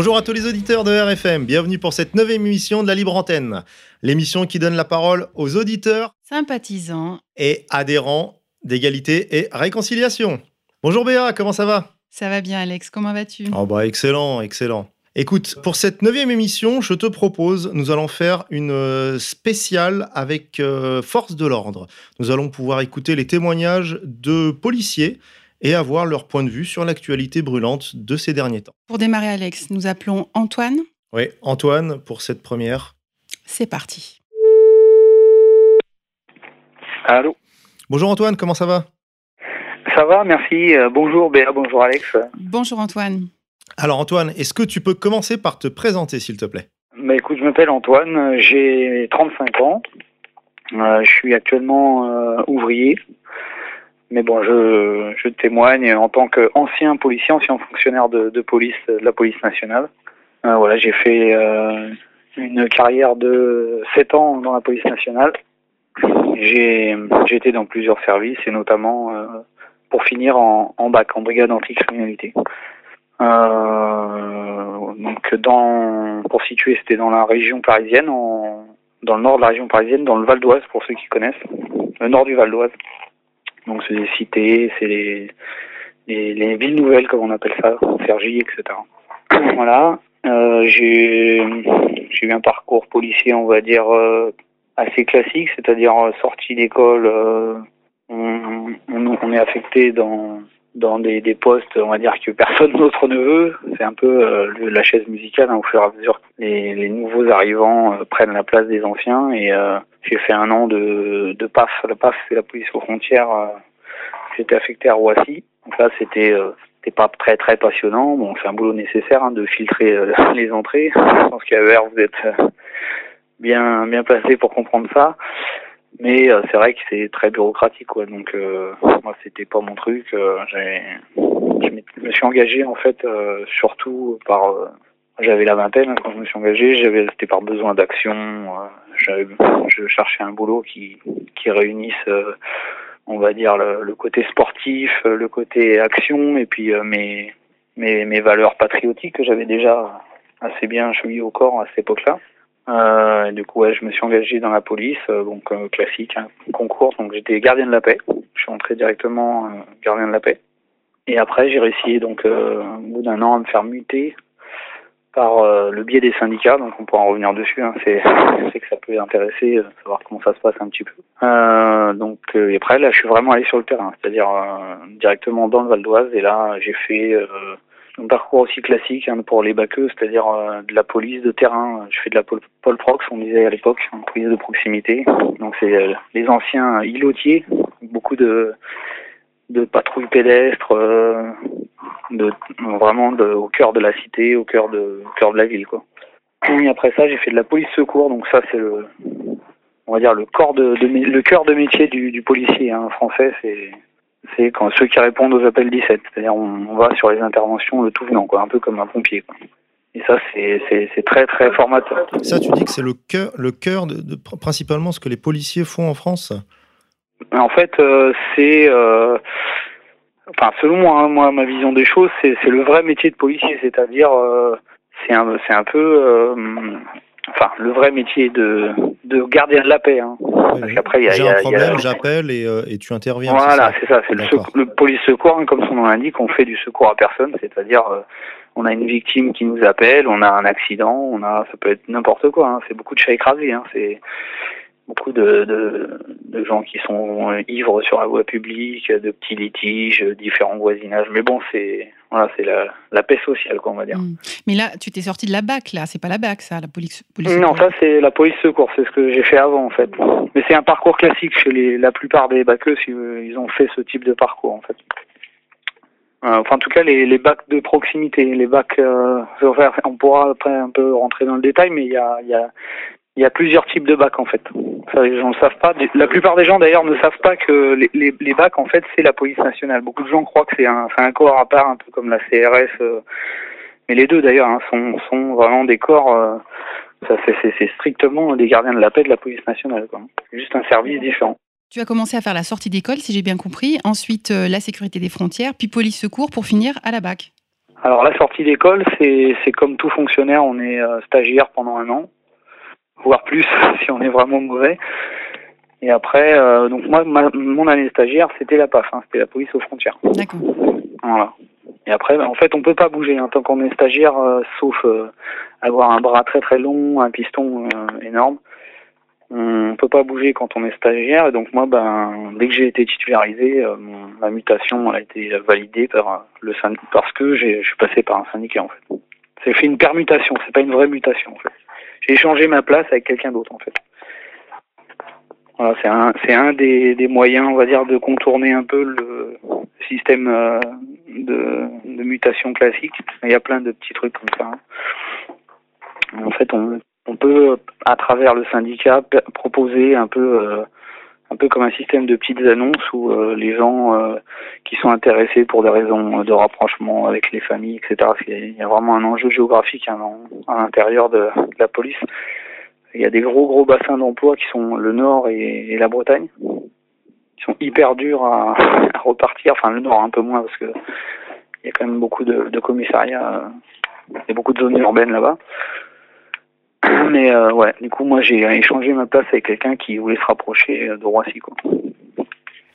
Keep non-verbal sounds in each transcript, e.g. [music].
Bonjour à tous les auditeurs de RFM, bienvenue pour cette neuvième émission de la Libre Antenne, l'émission qui donne la parole aux auditeurs sympathisants et adhérents d'égalité et réconciliation. Bonjour Béa, comment ça va? Ça va bien Alex, comment vas-tu? Oh bah excellent, excellent. Écoute, pour cette neuvième émission, je te propose, nous allons faire une euh, spéciale avec euh, Force de l'ordre. Nous allons pouvoir écouter les témoignages de policiers et avoir leur point de vue sur l'actualité brûlante de ces derniers temps. Pour démarrer Alex, nous appelons Antoine. Oui, Antoine, pour cette première. C'est parti. Allô Bonjour Antoine, comment ça va? Ça va, merci. Euh, bonjour Béa, bonjour Alex. Bonjour Antoine. Alors Antoine, est-ce que tu peux commencer par te présenter s'il te plaît? Bah écoute, je m'appelle Antoine, j'ai 35 ans. Euh, je suis actuellement euh, ouvrier. Mais bon, je, je témoigne en tant qu'ancien policier, ancien fonctionnaire de, police, de la police nationale. Euh, voilà, j'ai fait euh, une carrière de 7 ans dans la police nationale. J'ai été dans plusieurs services et notamment euh, pour finir en, BAC, en brigade anticriminalité. Donc pour situer, c'était dans la région parisienne, en, dans le nord de la région parisienne, dans le Val d'Oise pour ceux qui connaissent, le nord du Val d'Oise. Donc c'est des cités, c'est les, les, les villes nouvelles comme on appelle ça, Cergy, etc. [coughs] voilà. Euh, j'ai eu un parcours policier, on va dire euh, assez classique, c'est-à-dire euh, sortie d'école, on est affecté dans dans des, des postes, on va dire que personne [laughs] d'autre ne veut. C'est un peu euh, la chaise musicale, hein, au fur et à mesure que les, les nouveaux arrivants euh, prennent la place des anciens. Et euh, j'ai fait un an de, de PAF. La PAF, c'est la police aux frontières. euh, J'étais affecté à Roissy. Donc là, c'était euh, c'était pas très très passionnant. Bon, c'est un boulot nécessaire hein, de filtrer euh, [laughs] les entrées. Je pense qu'à VR, vous êtes bien bien placé pour comprendre ça. Mais euh, c'est vrai que c'est très bureaucratique, quoi. Donc euh, moi, c'était pas mon truc. Euh, je me suis engagé en fait euh, surtout par. euh, j'avais la vingtaine hein, quand je me suis engagé. J'avais c'était par besoin d'action. euh, je cherchais un boulot qui qui réunisse, on va dire le, le côté sportif, le côté action, et puis mes mes mes valeurs patriotiques que j'avais déjà assez bien chevillées au corps à cette époque-là. Euh, et du coup, je me suis engagé dans la police, euh, donc euh, classique, hein, concours. Donc j'étais gardien de la paix. Je suis entré directement gardien de la paix. Et après, j'ai réussi donc au bout d'un an à me faire muter par le biais des syndicats. Donc on pourra en revenir dessus. Hein, c'est, [laughs] que ça peut intéresser, savoir comment ça se passe un petit peu. Donc et après, là, je suis vraiment allé sur le terrain, c'est-à-dire directement dans le Val d'Oise. Et là, j'ai fait un parcours aussi classique hein, pour les baqueux, c'est-à-dire euh, de la police de terrain. Je fais de la pol, pol prox, on disait à l'époque, hein, police de proximité. Donc c'est euh, les anciens îlotiers, beaucoup de patrouilles pédestres, euh, vraiment au cœur de la cité, au cœur de la ville quoi. Et après ça, j'ai fait de la police secours, donc ça c'est le on va dire le cœur de métier du, policier hein, français, c'est quand ceux qui répondent aux appels 17, c'est-à-dire on, on va sur les interventions le tout venant quoi, un peu comme un pompier quoi. Et ça c'est très très formateur. Ça, tu dis que c'est le cœur, le cœur de, de- principalement ce que les policiers font en France? En fait, euh, c'est, euh, enfin, selon moi, hein, moi, ma vision des choses, c'est, le vrai métier de policier, c'est-à-dire, euh, c'est un, un peu, enfin, le vrai métier de, de gardien de la paix. Hein. Parce qu'après, il y a, J'ai un y a- problème, j'appelle et, euh, et tu interviens. Voilà, c'est ça, c'est le, le police secours, hein, comme son nom l'indique, on fait du secours à personne, c'est-à-dire euh, on a une victime qui nous appelle, on a un accident, on a, ça peut être n'importe quoi, hein, c'est beaucoup de chats écrasés, hein, c'est beaucoup de, de, de gens qui sont ivres sur la voie publique, de petits litiges, différents voisinages. Mais bon, c'est voilà, c'est la, la paix sociale, quoi, on va dire. Mm. Mais là, tu t'es sorti de la BAC, là. C'est pas la BAC, ça, la police. police Non, secours. ça c'est la police secours, c'est ce que j'ai fait avant en fait. Mais c'est un parcours classique chez les, la plupart des baqueux, si euh, ils ont fait ce type de parcours en fait. Euh, enfin, en tout cas, les, les bacs de proximité, les bacs, euh, on pourra après un peu rentrer dans le détail, mais il y a, il y a, il y a plusieurs types de bacs en fait. Ça, les gens ne savent pas. La plupart des gens d'ailleurs ne savent pas que les, les, les bacs en fait c'est la police nationale. Beaucoup de gens croient que c'est un, corps à part, un peu comme la CRS. euh, mais les deux d'ailleurs hein, sont, sont vraiment des corps. euh, ça c'est, strictement des gardiens de la paix de la police nationale. C'est juste un service différent. Tu as commencé à faire la sortie d'école, si j'ai bien compris. Ensuite, euh, la sécurité des frontières, puis police secours pour finir à la BAC. Alors la sortie d'école, c'est, comme tout fonctionnaire, on est stagiaire pendant un an, voire plus [laughs] si on est vraiment mauvais. Et après, euh, donc moi, ma- mon année stagiaire, c'était la PAF, hein, c'était la police aux frontières. D'accord. Voilà. Et après, en fait, on peut pas bouger hein, tant qu'on est stagiaire, euh, sauf euh, avoir un bras très très long, un piston euh, énorme. On peut pas bouger quand on est stagiaire. Et donc moi, ben, dès que j'ai été titularisé, euh, mon- ma mutation elle a été validée par euh, le syn- parce que j'ai- je suis passé par un syndicat en fait. C'est fait une permutation, c'est pas une vraie mutation en fait. J'ai échangé ma place avec quelqu'un d'autre en fait. Voilà, c'est un, c'est un des, des moyens, on va dire, de contourner un peu le système euh, de, mutation classique. Il y a plein de petits trucs comme ça. hein. En fait, on, peut, à travers le syndicat, proposer un peu, euh, un peu comme un système de petites annonces où euh, les gens euh, qui sont intéressés pour des raisons de rapprochement avec les familles, etc. Y a- il y a vraiment un enjeu géographique hein, à l'intérieur de, la police. Il y a des gros gros bassins d'emploi qui sont le Nord et, la Bretagne, qui sont hyper durs [laughs] à, repartir. Enfin, le Nord un peu moins parce que il y a quand même beaucoup de, de commissariats euh, et beaucoup de zones urbaines là-bas. [coughs] Mais euh, ouais, du coup, moi, j'ai échangé ma place avec quelqu'un qui voulait se rapprocher euh, de Roissy, quoi.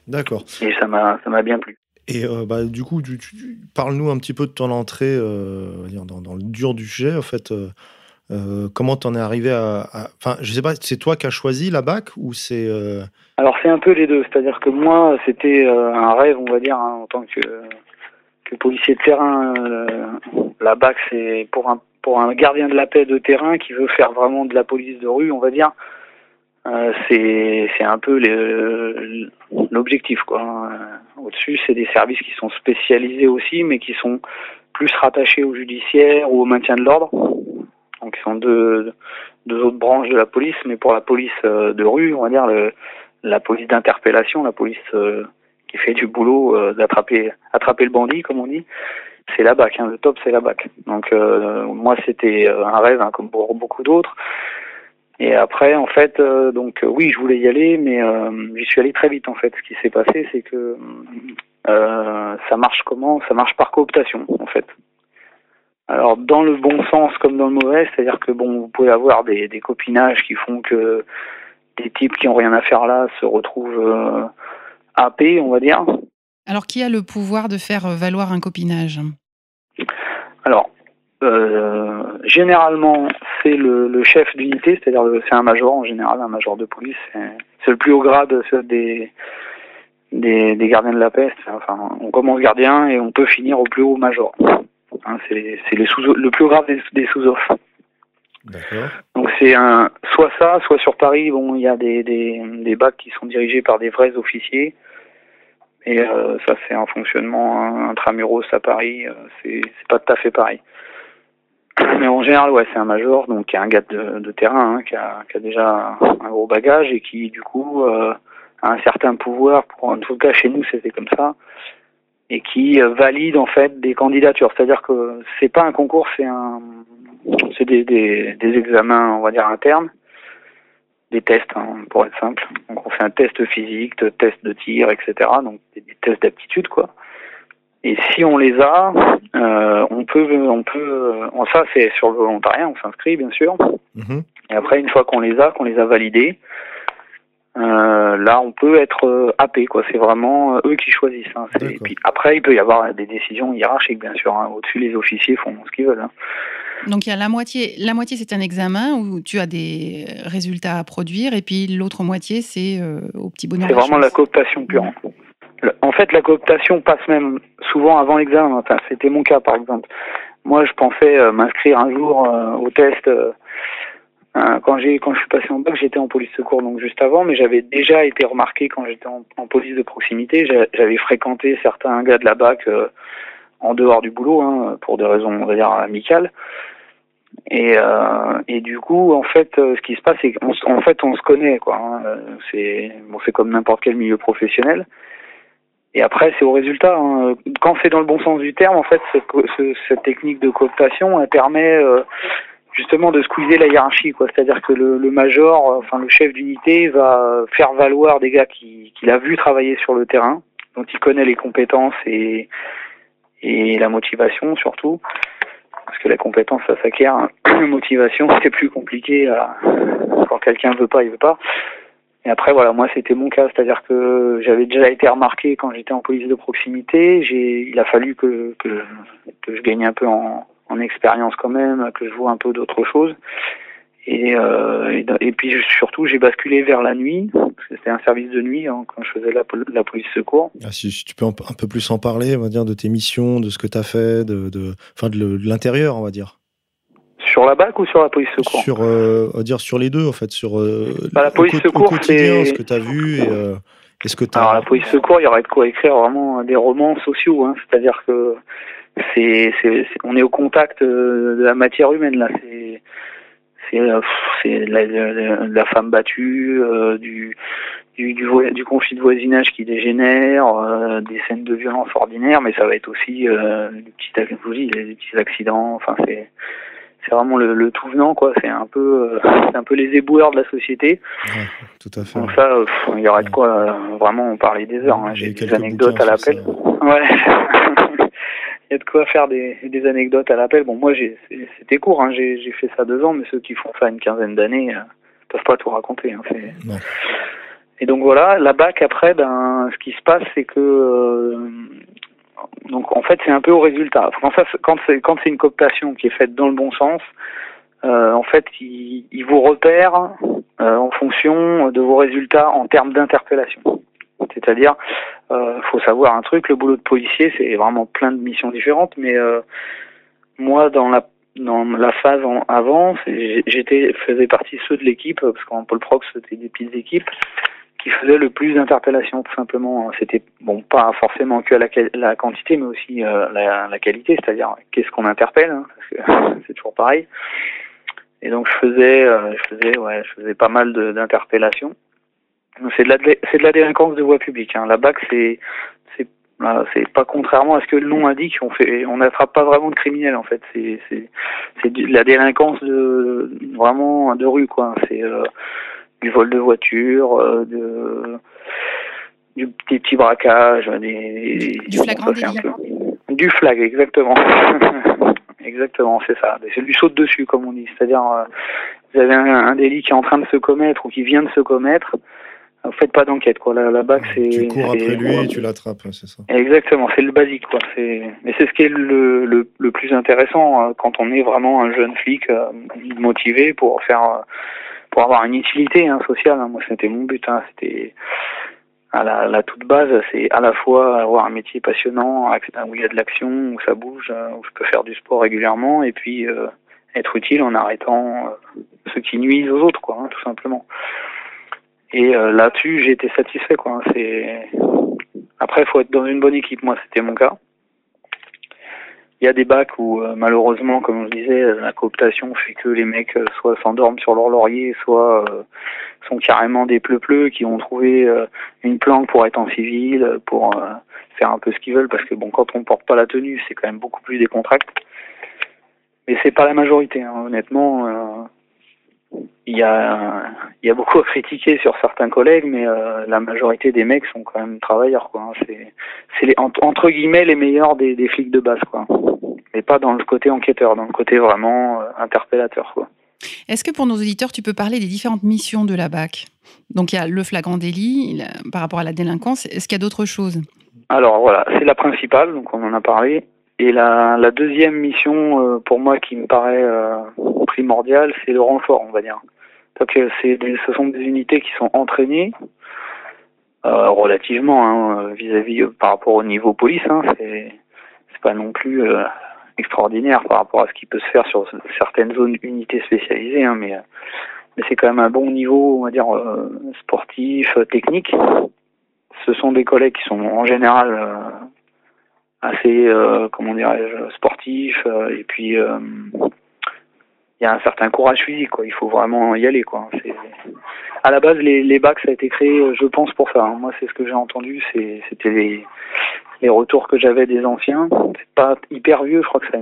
D'accord. Et ça m'a, ça m'a bien plu. Et euh, bah, du coup, tu, tu- tu- parle-nous un petit peu de ton entrée euh, dans, dans le dur du sujet. En fait, euh, comment t'en es arrivé à, Enfin, je sais pas, c'est toi qui as choisi la bac ou c'est Alors c'est un peu les deux, c'est-à-dire que moi c'était un rêve, on va dire, hein, en tant que, que policier de terrain. euh, la BAC c'est pour un pour un gardien de la paix de terrain qui veut faire vraiment de la police de rue, on va dire. euh, c'est un peu l'objectif. Euh, Au-dessus c'est des services qui sont spécialisés aussi, mais qui sont plus rattachés au judiciaire ou au maintien de l'ordre. Donc ils sont deux autres branches de la police, mais pour la police euh, de rue, on va dire la police d'interpellation, la police fait du boulot euh, d'attraper attraper le bandit, comme on dit, c'est la BAC. Hein, le top, c'est la BAC. Donc euh, moi, c'était euh, un rêve, hein, comme pour beaucoup d'autres. Et après, en fait, donc oui, je voulais y aller, mais j'y suis allé très vite. En fait, ce qui s'est passé, c'est que ça marche comment? Ça marche par cooptation, en fait. Alors dans le bon sens comme dans le mauvais, c'est-à-dire que bon, vous pouvez avoir des, des copinages qui font que des types qui ont rien à faire là se retrouvent happés, on va dire. Alors, qui a le pouvoir de faire euh, valoir un copinage? Alors euh, généralement c'est le, le chef d'unité, c'est-à-dire c'est un major en général, un major de police. C'est le plus haut grade des, des des gardiens de la paix. C'est- Enfin, on commence gardien et on peut finir au plus haut major. Hein, c'est c'est les sous le plus haut grade des, des sous-offres. Donc c'est un soit ça, soit sur Paris, bon, il y a des, des, des bacs qui sont dirigés par des vrais officiers. Et euh, ça c'est un fonctionnement intramuros à Paris, euh, c'est c'est pas tout à fait pareil. [clears throat] Mais en général, ouais, c'est un major, donc qui est un gars de, de terrain, hein, qui, a, qui a déjà un gros bagage et qui du coup euh, a un certain pouvoir. Pour, en tout cas, chez nous, c'était comme ça, et qui euh, valide en fait des candidatures. C'est-à-dire que c'est pas un concours, c'est un, c'est des, des, des examens, on va dire internes, des tests, hein, pour être simple. Donc on fait un test physique, de test de tir, etc. Donc des, des tests d'aptitude, quoi. Et si on les a, euh, on peut, on peut, euh, ça c'est sur le volontariat, on s'inscrit bien sûr. Mhm. Et après, une fois qu'on les a, qu'on les a validés, euh, là, on peut être happé, quoi. C'est vraiment eux qui choisissent. hein. Et puis après, il peut y avoir des décisions hiérarchiques, bien sûr. hein. Au-dessus, les officiers font ce qu'ils veulent. hein. Donc il y a la moitié, la moitié c'est un examen où tu as des résultats à produire et puis l'autre moitié c'est euh, au petit bonheur. C'est vraiment la cooptation pure. En fait, la cooptation passe même souvent avant l'examen. Enfin, c'était mon cas par exemple. Moi, je pensais euh, m'inscrire un jour euh, au test. quand j'ai quand je suis passé en bac, j'étais en police secours donc juste avant, mais j'avais déjà été remarqué quand j'étais en, en, police de proximité. J'avais fréquenté certains gars de la bac en dehors du boulot, hein, pour des raisons, on va dire, amicales. Et, euh, du coup, en fait, euh, ce qui se passe, c'est qu'en en fait, on se connaît, quoi. Hein. C'est bon, c'est comme n'importe quel milieu professionnel. Et après, c'est au résultat. Hein. Quand c'est dans le bon sens du terme, en fait, cette, technique de cooptation, elle permet euh, justement de squeezer la hiérarchie, quoi. C'est-à-dire que le, major, enfin le chef d'unité, va faire valoir des gars qu'il qui a vu travailler sur le terrain, dont il connaît les compétences et et la motivation surtout. Parce que la compétence, ça s'acquiert. [clears throat] La motivation, c'est plus compliqué. Quand quelqu'un veut pas, il veut pas. Et après, voilà, moi, c'était mon cas. C'est-à-dire que j'avais déjà été remarqué quand j'étais en police de proximité. J'ai, il a fallu que, que, que je gagne un peu en, en expérience quand même, que je vois un peu d'autres choses. Et, euh, et, puis surtout, j'ai basculé vers la nuit, parce que c'était un service de nuit hein, quand je faisais la, la police secours. Ah, si, tu peux un, peu plus en parler, on va dire, de tes missions, de ce que tu as fait, de, de, enfin, de, l'intérieur, on va dire. Sur la BAC ou sur la police secours? Sur, euh, on va dire sur les deux, en fait, sur euh, bah, la police au, secours, quotidien, ce que tu as vu et, euh, et ce que tu Alors la police secours, il y aurait de quoi écrire vraiment des romans sociaux, hein, c'est-à-dire que c'est, on est au contact de la matière humaine là. C'est c'est euh, la, la, femme battue, euh, du, du, du, du, conflit de voisinage qui dégénère, euh, des scènes de violence ordinaires, mais ça va être aussi euh, des, petits, des petits accidents. Enfin, c'est c'est vraiment le, le, tout venant, quoi. C'est un peu, c'est un peu les éboueurs de la société. Ouais, tout à fait. Donc ça, il y aurait de quoi vraiment en parler des heures. Hein. J'ai des anecdotes à l'appel. Ouais. [laughs] il y a de quoi faire des, des anecdotes à l'appel. Bon, moi, c'était court, hein, j'ai fait ça deux ans, mais ceux qui font ça une quinzaine d'années euh, peuvent pas tout raconter. Hein, et donc voilà, la BAC après, ben, ce qui se passe, c'est que euh, donc en fait, c'est un peu au résultat. Quand ça, quand c'est une cooptation qui est faite dans le bon sens, euh, en fait, il, il vous repère euh, en fonction de vos résultats en termes d'interpellation. C'est-à-dire, euh, faut savoir un truc, le boulot de policier, c'est vraiment plein de missions différentes, mais euh, moi, dans la dans la phase en, avant, j'étais faisais partie ceux de l'équipe parce qu'en Pôle Prox c'était des petites équipes qui faisaient le plus d'interpellations tout simplement. C'était bon pas forcément que la, la quantité mais aussi euh, la, la, qualité, c'est-à-dire qu'est-ce qu'on interpelle, hein, parce que [laughs] c'est toujours pareil. Et donc je faisais euh, je faisais ouais je faisais pas mal d'interpellations. C'est de la de la délinquance de voie publique. Hein. La BAC c'est c'est pas contrairement à ce que le nom indique. On fait on n'attrape pas vraiment de criminels en fait. C'est c'est c'est de la délinquance de vraiment de rue quoi. C'est euh, du vol de voiture, euh, de du des petits braquages, des, du flagrant. Du flag exactement. [laughs] exactement, c'est ça. C'est du saut dessus comme on dit. C'est-à-dire euh, vous avez un, un délit qui est en train de se commettre ou qui vient de se commettre vous faites pas d'enquête quoi. La, la BAC c'est. Tu cours après lui et tu l'attrapes, c'est ça. Exactement, c'est le basique quoi. C'est mais c'est ce qui est le, le, le, plus intéressant hein, quand on est vraiment un jeune flic euh, motivé pour faire euh, pour avoir une utilité hein, sociale. Hein. Moi c'était mon but. Hein. C'était à la, la, toute base, c'est à la fois avoir un métier passionnant où il y a de l'action, où ça bouge, où je peux faire du sport régulièrement et puis euh, être utile en arrêtant ceux qui nuisent aux autres quoi, hein, tout simplement. Et euh, là-dessus, j'ai été satisfait. Quoi. Après, il faut être dans une bonne équipe. Moi, c'était mon cas. Il y a des bacs où, euh, malheureusement, comme je disais, la cooptation fait que les mecs euh, soit s'endorment sur leur laurier, soit sont carrément des pleu-pleu qui ont trouvé une planque pour être en civil, pour faire un peu ce qu'ils veulent, parce que bon, quand on porte pas la tenue, c'est quand même beaucoup plus des contracts. Mais c'est pas la majorité, hein. honnêtement il y a, il y a beaucoup à critiquer sur certains collègues, mais euh, la majorité des mecs sont quand même travailleurs, quoi. Hein. C'est, c'est les, entre guillemets les meilleurs des, des flics de base, quoi. Mais pas dans le côté enquêteur, dans le côté vraiment euh, interpellateur, quoi. Est-ce que pour nos auditeurs, tu peux parler des différentes missions de la BAC? Donc il y a le flagrant délit par rapport à la délinquance. Est-ce qu'il y a d'autres choses? Alors voilà, c'est la principale, donc on en a parlé. Et la, la deuxième mission, euh, pour moi, qui me paraît primordiale, c'est le renfort, on va dire. Donc, ce sont des unités qui sont entraînées euh, relativement hein, vis-à-vis euh, par rapport au niveau police. Hein, c'est pas non plus euh, extraordinaire par rapport à ce qui peut se faire sur certaines zones unités spécialisées, hein, mais, c'est quand même un bon niveau, on va dire, sportif, technique. Ce sont des collègues qui sont en général assez, comment dirais-je, sportifs, et puis il y a un certain courage physique, quoi. Il faut vraiment y aller, quoi. À la base, les, les bacs, ça a été créé, euh, je pense, pour ça. hein. Moi, c'est ce que j'ai entendu, c'était les, les retours que j'avais des anciens. C'est pas hyper vieux, je crois que ça,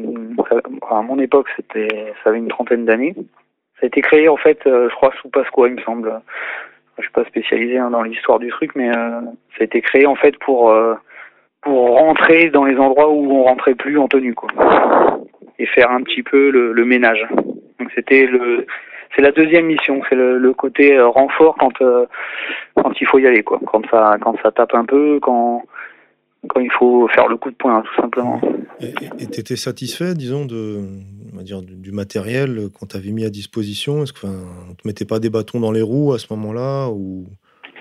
à mon époque, c'était, ça avait une trentaine d'années. Ça a été créé, en fait, euh, je crois, sous Pasqua, il me semble. Je suis pas spécialisé hein, dans l'histoire du truc, mais euh, ça a été créé, en fait, pour, euh, pour rentrer dans les endroits où on rentrait plus en tenue, quoi. Et faire un petit peu le, le ménage. Donc c'était le, c'est la deuxième mission, c'est le, côté euh, renfort quand euh, quand il faut y aller quoi, quand ça quand ça tape un peu, quand quand il faut faire le coup de poing tout simplement. Et tu étais satisfait, disons, de, on va dire, du, du matériel qu'on t'avait mis à disposition? Est-ce te mettait pas des bâtons dans les roues à ce moment-là.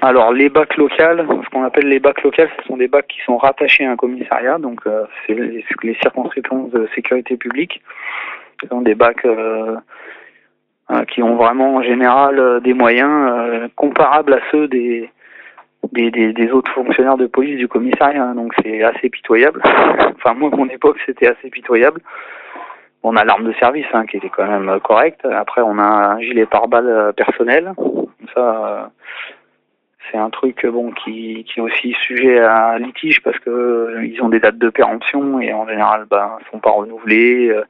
Alors les bacs locales, ce qu'on appelle les bacs locales, ce sont des bacs qui sont rattachés à un commissariat, donc euh, c'est les, circonscriptions de sécurité publique. Ce sont des bacs euh, euh, qui ont vraiment en général des moyens comparables à ceux des, des, autres fonctionnaires de police du commissariat. Donc c'est assez pitoyable. [laughs] enfin moi à mon époque c'était assez pitoyable. On a l'arme de service hein, qui était quand même correcte. Après on a un gilet pare-balles personnel. Ça c'est un truc euh, bon qui, qui est aussi sujet à litige parce que euh, ils ont des dates de péremption et en général ben sont pas renouvelés. euh,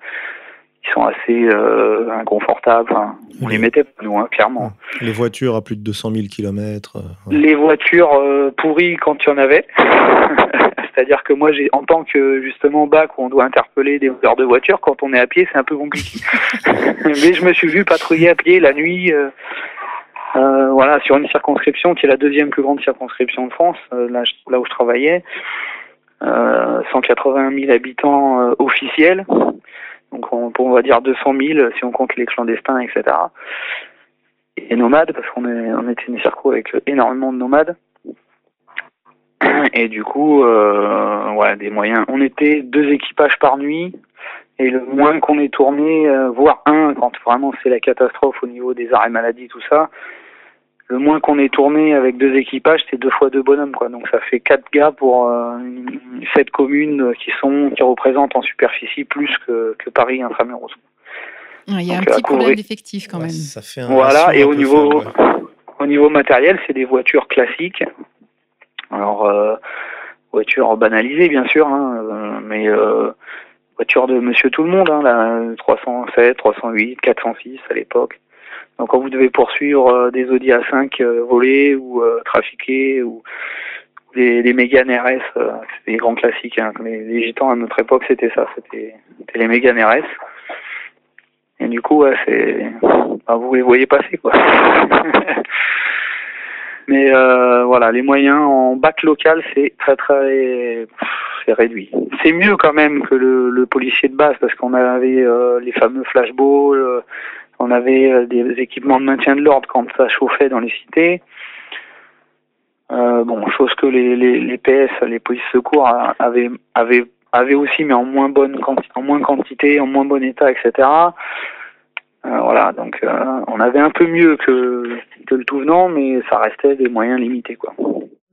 ils sont assez euh, inconfortables. On les mettait pas, nous, hein, clairement. Les voitures à plus de 200 000 km Les voitures pourries quand il y en avait. [laughs] C'est-à-dire que moi, j'ai en tant que justement bac où on doit interpeller des voleurs de voitures, quand on est à pied, c'est un peu compliqué. [laughs] Mais je me suis vu patrouiller à pied la nuit. Euh, voilà, sur une circonscription qui est la deuxième plus grande circonscription de France, euh, là, où je travaillais, euh, 180 000 habitants euh, officiels, donc on, on va dire 200 000 si on compte les clandestins, etc. Et nomades, parce qu'on on était une circo avec énormément de nomades. Et du coup, ouais, des moyens. On était deux équipages par nuit, et le moins qu'on ait tourné, voire un, quand vraiment c'est la catastrophe au niveau des arrêts maladie, tout ça, le moins qu'on ait tourné avec deux équipages, c'est deux fois deux bonhommes, quoi. Donc ça fait quatre gars pour euh, sept communes euh, qui sont qui représentent en superficie plus que, que Paris intramuros. Il y a un Donc, petit problème couvrir. d'effectifs quand même. Ça fait un Voilà, et au niveau, faible, ouais. au niveau matériel, c'est des voitures classiques. Alors, euh, voitures banalisées, bien sûr, hein, mais euh, voitures de monsieur tout le monde, hein, la 307, 308, 406 à l'époque. Donc, quand vous devez poursuivre euh, des Audi A5 euh, volés ou euh, trafiqués ou des, des Mégane RS, c'est des grands classiques. Hein. Les, les gitans à notre époque, c'était ça, c'était les Mégane RS. Et du coup, ouais, c'est, bah, vous les voyez passer, quoi. [laughs] Mais euh, voilà, les moyens en bac local, c'est très très, c'est réduit. C'est mieux quand même que le, le policier de base parce qu'on avait euh, les fameux flashballs, on avait euh, des équipements de maintien de l'ordre quand ça chauffait dans les cités. Euh, bon, chose que les, PS, les polices secours avaient, aussi, mais en moins bonne quantité, en moins bon état, etc. Euh, voilà, donc on avait un peu mieux que, que le tout venant, mais ça restait des moyens limités, quoi.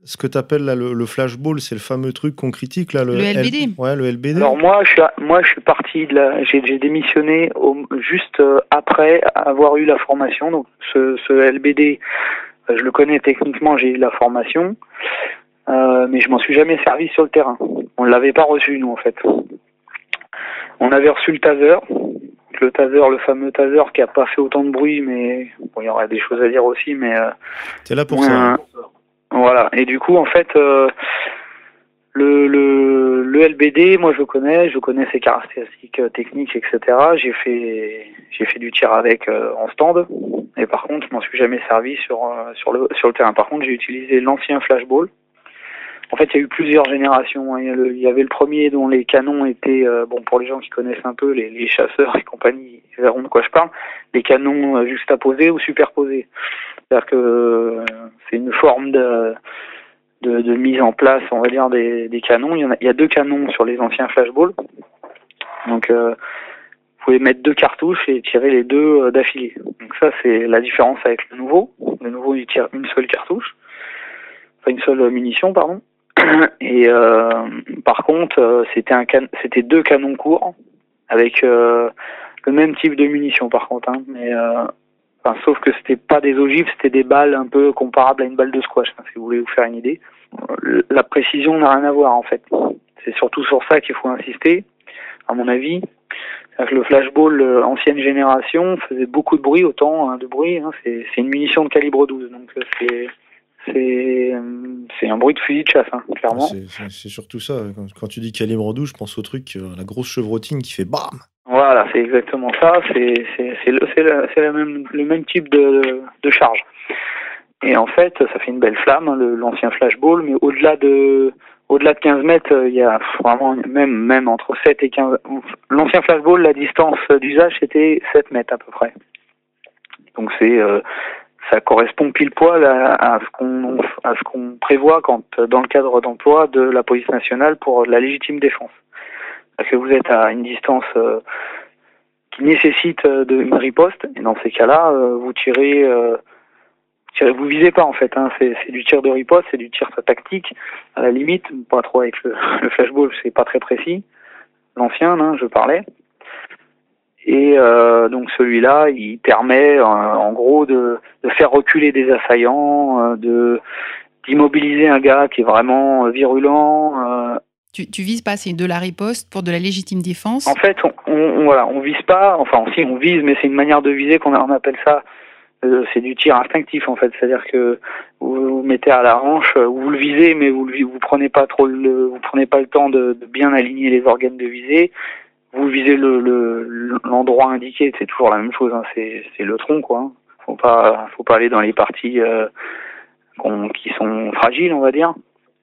Ce que tu appelles le, le flashball, c'est le fameux truc qu'on critique là, le, Le LBD. Ouais, le LBD. Alors moi, je suis, moi, je suis parti de la, j'ai, j'ai démissionné au, juste euh, après avoir eu la formation. Donc ce, ce LBD, euh, je le connais techniquement, j'ai eu la formation, euh, mais je m'en suis jamais servi sur le terrain. On l'avait pas reçu nous en fait. On avait reçu le taser, le taser, le fameux taser qui a pas fait autant de bruit, mais bon, il y aurait des choses à dire aussi, mais euh, T'es là pour Ouais, ça. Voilà. Et du coup, en fait, euh, le, LBD, moi, je connais, je connais ses caractéristiques euh, techniques, etc. J'ai fait, du tir avec euh, en stand. Et par contre, je m'en suis jamais servi sur, sur, le, sur le terrain. Par contre, j'ai utilisé l'ancien flashball. En fait, il y a eu plusieurs générations. hein. Il y avait le premier dont les canons étaient, euh, bon, pour les gens qui connaissent un peu, les, chasseurs et compagnie, ils verront de quoi je parle, les canons euh, juxtaposés ou superposés. C'est-à-dire que euh, c'est une forme de, de, de mise en place, on va dire, des, des canons. Il y, en a, il y a deux canons sur les anciens flashballs. Donc, euh, vous pouvez mettre deux cartouches et tirer les deux d'affilée. Donc ça, c'est la différence avec le nouveau. Le nouveau, il tire une seule cartouche, enfin une seule munition, pardon. [coughs] Et euh, par contre, euh, c'était un can c'était deux canons courts avec euh, le même type de munition, par contre. Hein, mais sauf que c'était pas des ogives, c'était des balles un peu comparables à une balle de squash, hein, si vous voulez vous faire une idée. La précision n'a rien à voir en fait. C'est surtout sur ça qu'il faut insister, à mon avis. Le flashball ancienne génération faisait beaucoup de bruit, autant hein, de bruit. C'est une munition de calibre 12, donc c'est c'est un bruit de fusil de chasse, hein, clairement. C'est- surtout ça. Quand, tu dis calibre 12, je pense au truc, euh, la grosse chevrotine qui fait BAM Voilà, c'est exactement ça. C'est le même le même type de de charge. Et en fait, ça fait une belle flamme, hein, l'ancien flashball, mais au-delà de au-delà de 15 mètres, euh, il y a vraiment même même entre 7 et 15 l'ancien flashball, la distance d'usage c'était 7 mètres à peu près. Donc c'est euh, ça correspond pile poil à, ce qu'on à ce qu'on prévoit quand dans le cadre d'emploi de la police nationale pour la légitime défense. Parce que vous êtes à une distance euh, qui nécessite euh, une riposte, et dans ces cas-là, euh, vous tirez, euh, tirez, vous visez pas en fait. Hein, c'est du tir de riposte, c'est du tir tactique. À la limite, pas trop avec le, [laughs] le flashball, c'est pas très précis. L'ancien, hein, je parlais. Et euh, donc celui-là, il permet euh, en gros de, de faire reculer des assaillants, euh, de d'immobiliser un gars qui est vraiment euh, virulent. euh, Tu, tu vises pas, c'est de la riposte pour de la légitime défense? en fait, on, on, voilà, on vise pas. Enfin, si on vise, mais c'est une manière de viser qu'on on appelle ça. euh, c'est du tir instinctif en fait, c'est-à-dire que vous vous mettez à la hanche, vous le visez, mais vous le, vous prenez pas trop le, vous prenez pas le temps de, de bien aligner les organes de visée. Vous visez le le- l'endroit indiqué, c'est toujours la même chose. Hein, c'est c'est le tronc quoi. hein. Faut pas faut pas aller dans les parties euh, qui sont fragiles, on va dire.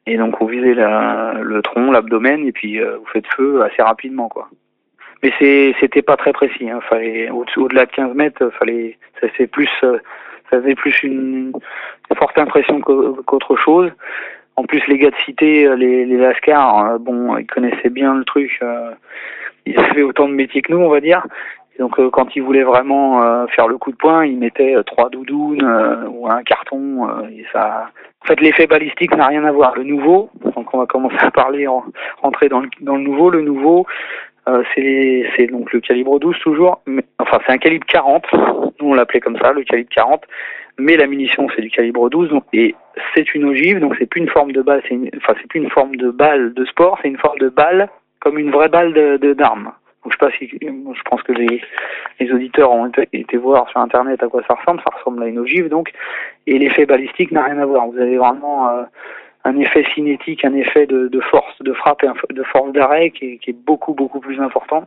Et donc vous visez la- le tronc, l'abdomen, et puis euh, vous faites feu assez rapidement quoi. Mais c'est c'était pas très précis. Hein. Fallait au- au-delà de 15 mètres, fallait ça fait plus euh, ça faisait plus une, forte impression qu'au- qu'autre chose. En plus les gars de cité, euh, les les Lascars, euh, bon, ils connaissaient bien le truc. euh, ils avaient autant de métiers que nous, on va dire. Donc euh, quand ils voulaient vraiment euh, faire le coup de poing, ils mettaient euh, trois doudounes ou un carton. en fait, l'effet balistique n'a rien à voir. Le nouveau, donc on va commencer à parler, en, rentrer dans le, nouveau. Le nouveau, c'est donc le calibre 12 toujours. Enfin, c'est un calibre 40. Nous, on l'appelait comme ça, le calibre 40. Mais la munition, c'est du calibre 12. Donc, et c'est une ogive, donc c'est plus une forme de balle. C'est plus une forme de balle de sport. C'est une forme de balle comme une vraie balle de de- d'arme. Donc, je sais pas si, je pense que les, les auditeurs ont été, été voir sur internet à quoi ça ressemble. Ça ressemble à une ogive, donc. Et l'effet balistique n'a rien à voir. Vous avez vraiment euh, un effet cinétique, un effet de, de force de frappe et de force d'arrêt qui, qui est beaucoup beaucoup plus important.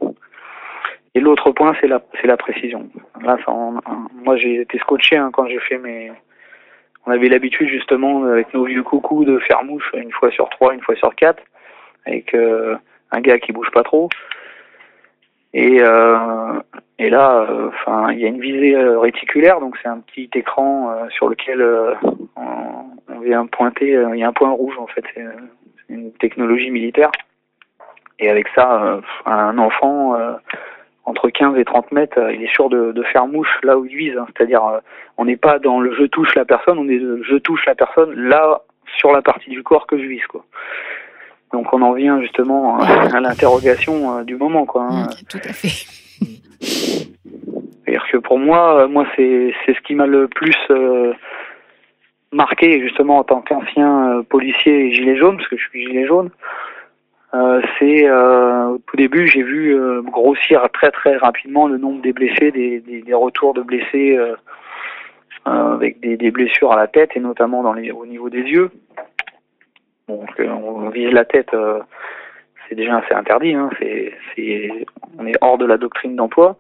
Et l'autre point, c'est la c'est la précision. Là, ça, on- moi, j'ai été scotché hein, quand j'ai fait mes. On avait l'habitude justement avec nos vieux coucous de faire mouche une fois sur trois, une fois sur quatre, avec euh, un gars qui bouge pas trop. Et euh, et là, euh, enfin, il y a une visée euh, réticulaire, donc c'est un petit écran euh, sur lequel on, vient pointer. Il y a un point rouge en fait, c'est une technologie militaire. Et avec ça, un enfant entre 15 et 30 mètres, il est sûr de, faire mouche là où il vise. hein. C'est-à-dire, on n'est pas dans le je touche la personne, on est le je touche la personne là sur la partie du corps que je vise, quoi. Donc on en vient justement euh, à l'interrogation euh, du moment, quoi. hein. Tout à fait. C'est-à-dire que pour moi, euh, moi c'est c'est ce qui m'a le plus euh, marqué justement en tant qu'ancien euh, policier et gilet jaune, parce que je suis gilet jaune. Euh, c'est au tout début, j'ai vu grossir très très rapidement le nombre des blessés, des, des, des retours de blessés avec des, des blessures à la tête et notamment dans les, au niveau des yeux. Euh, on vise la tête, euh, c'est déjà assez interdit. Hein, on est hors de la doctrine d'emploi.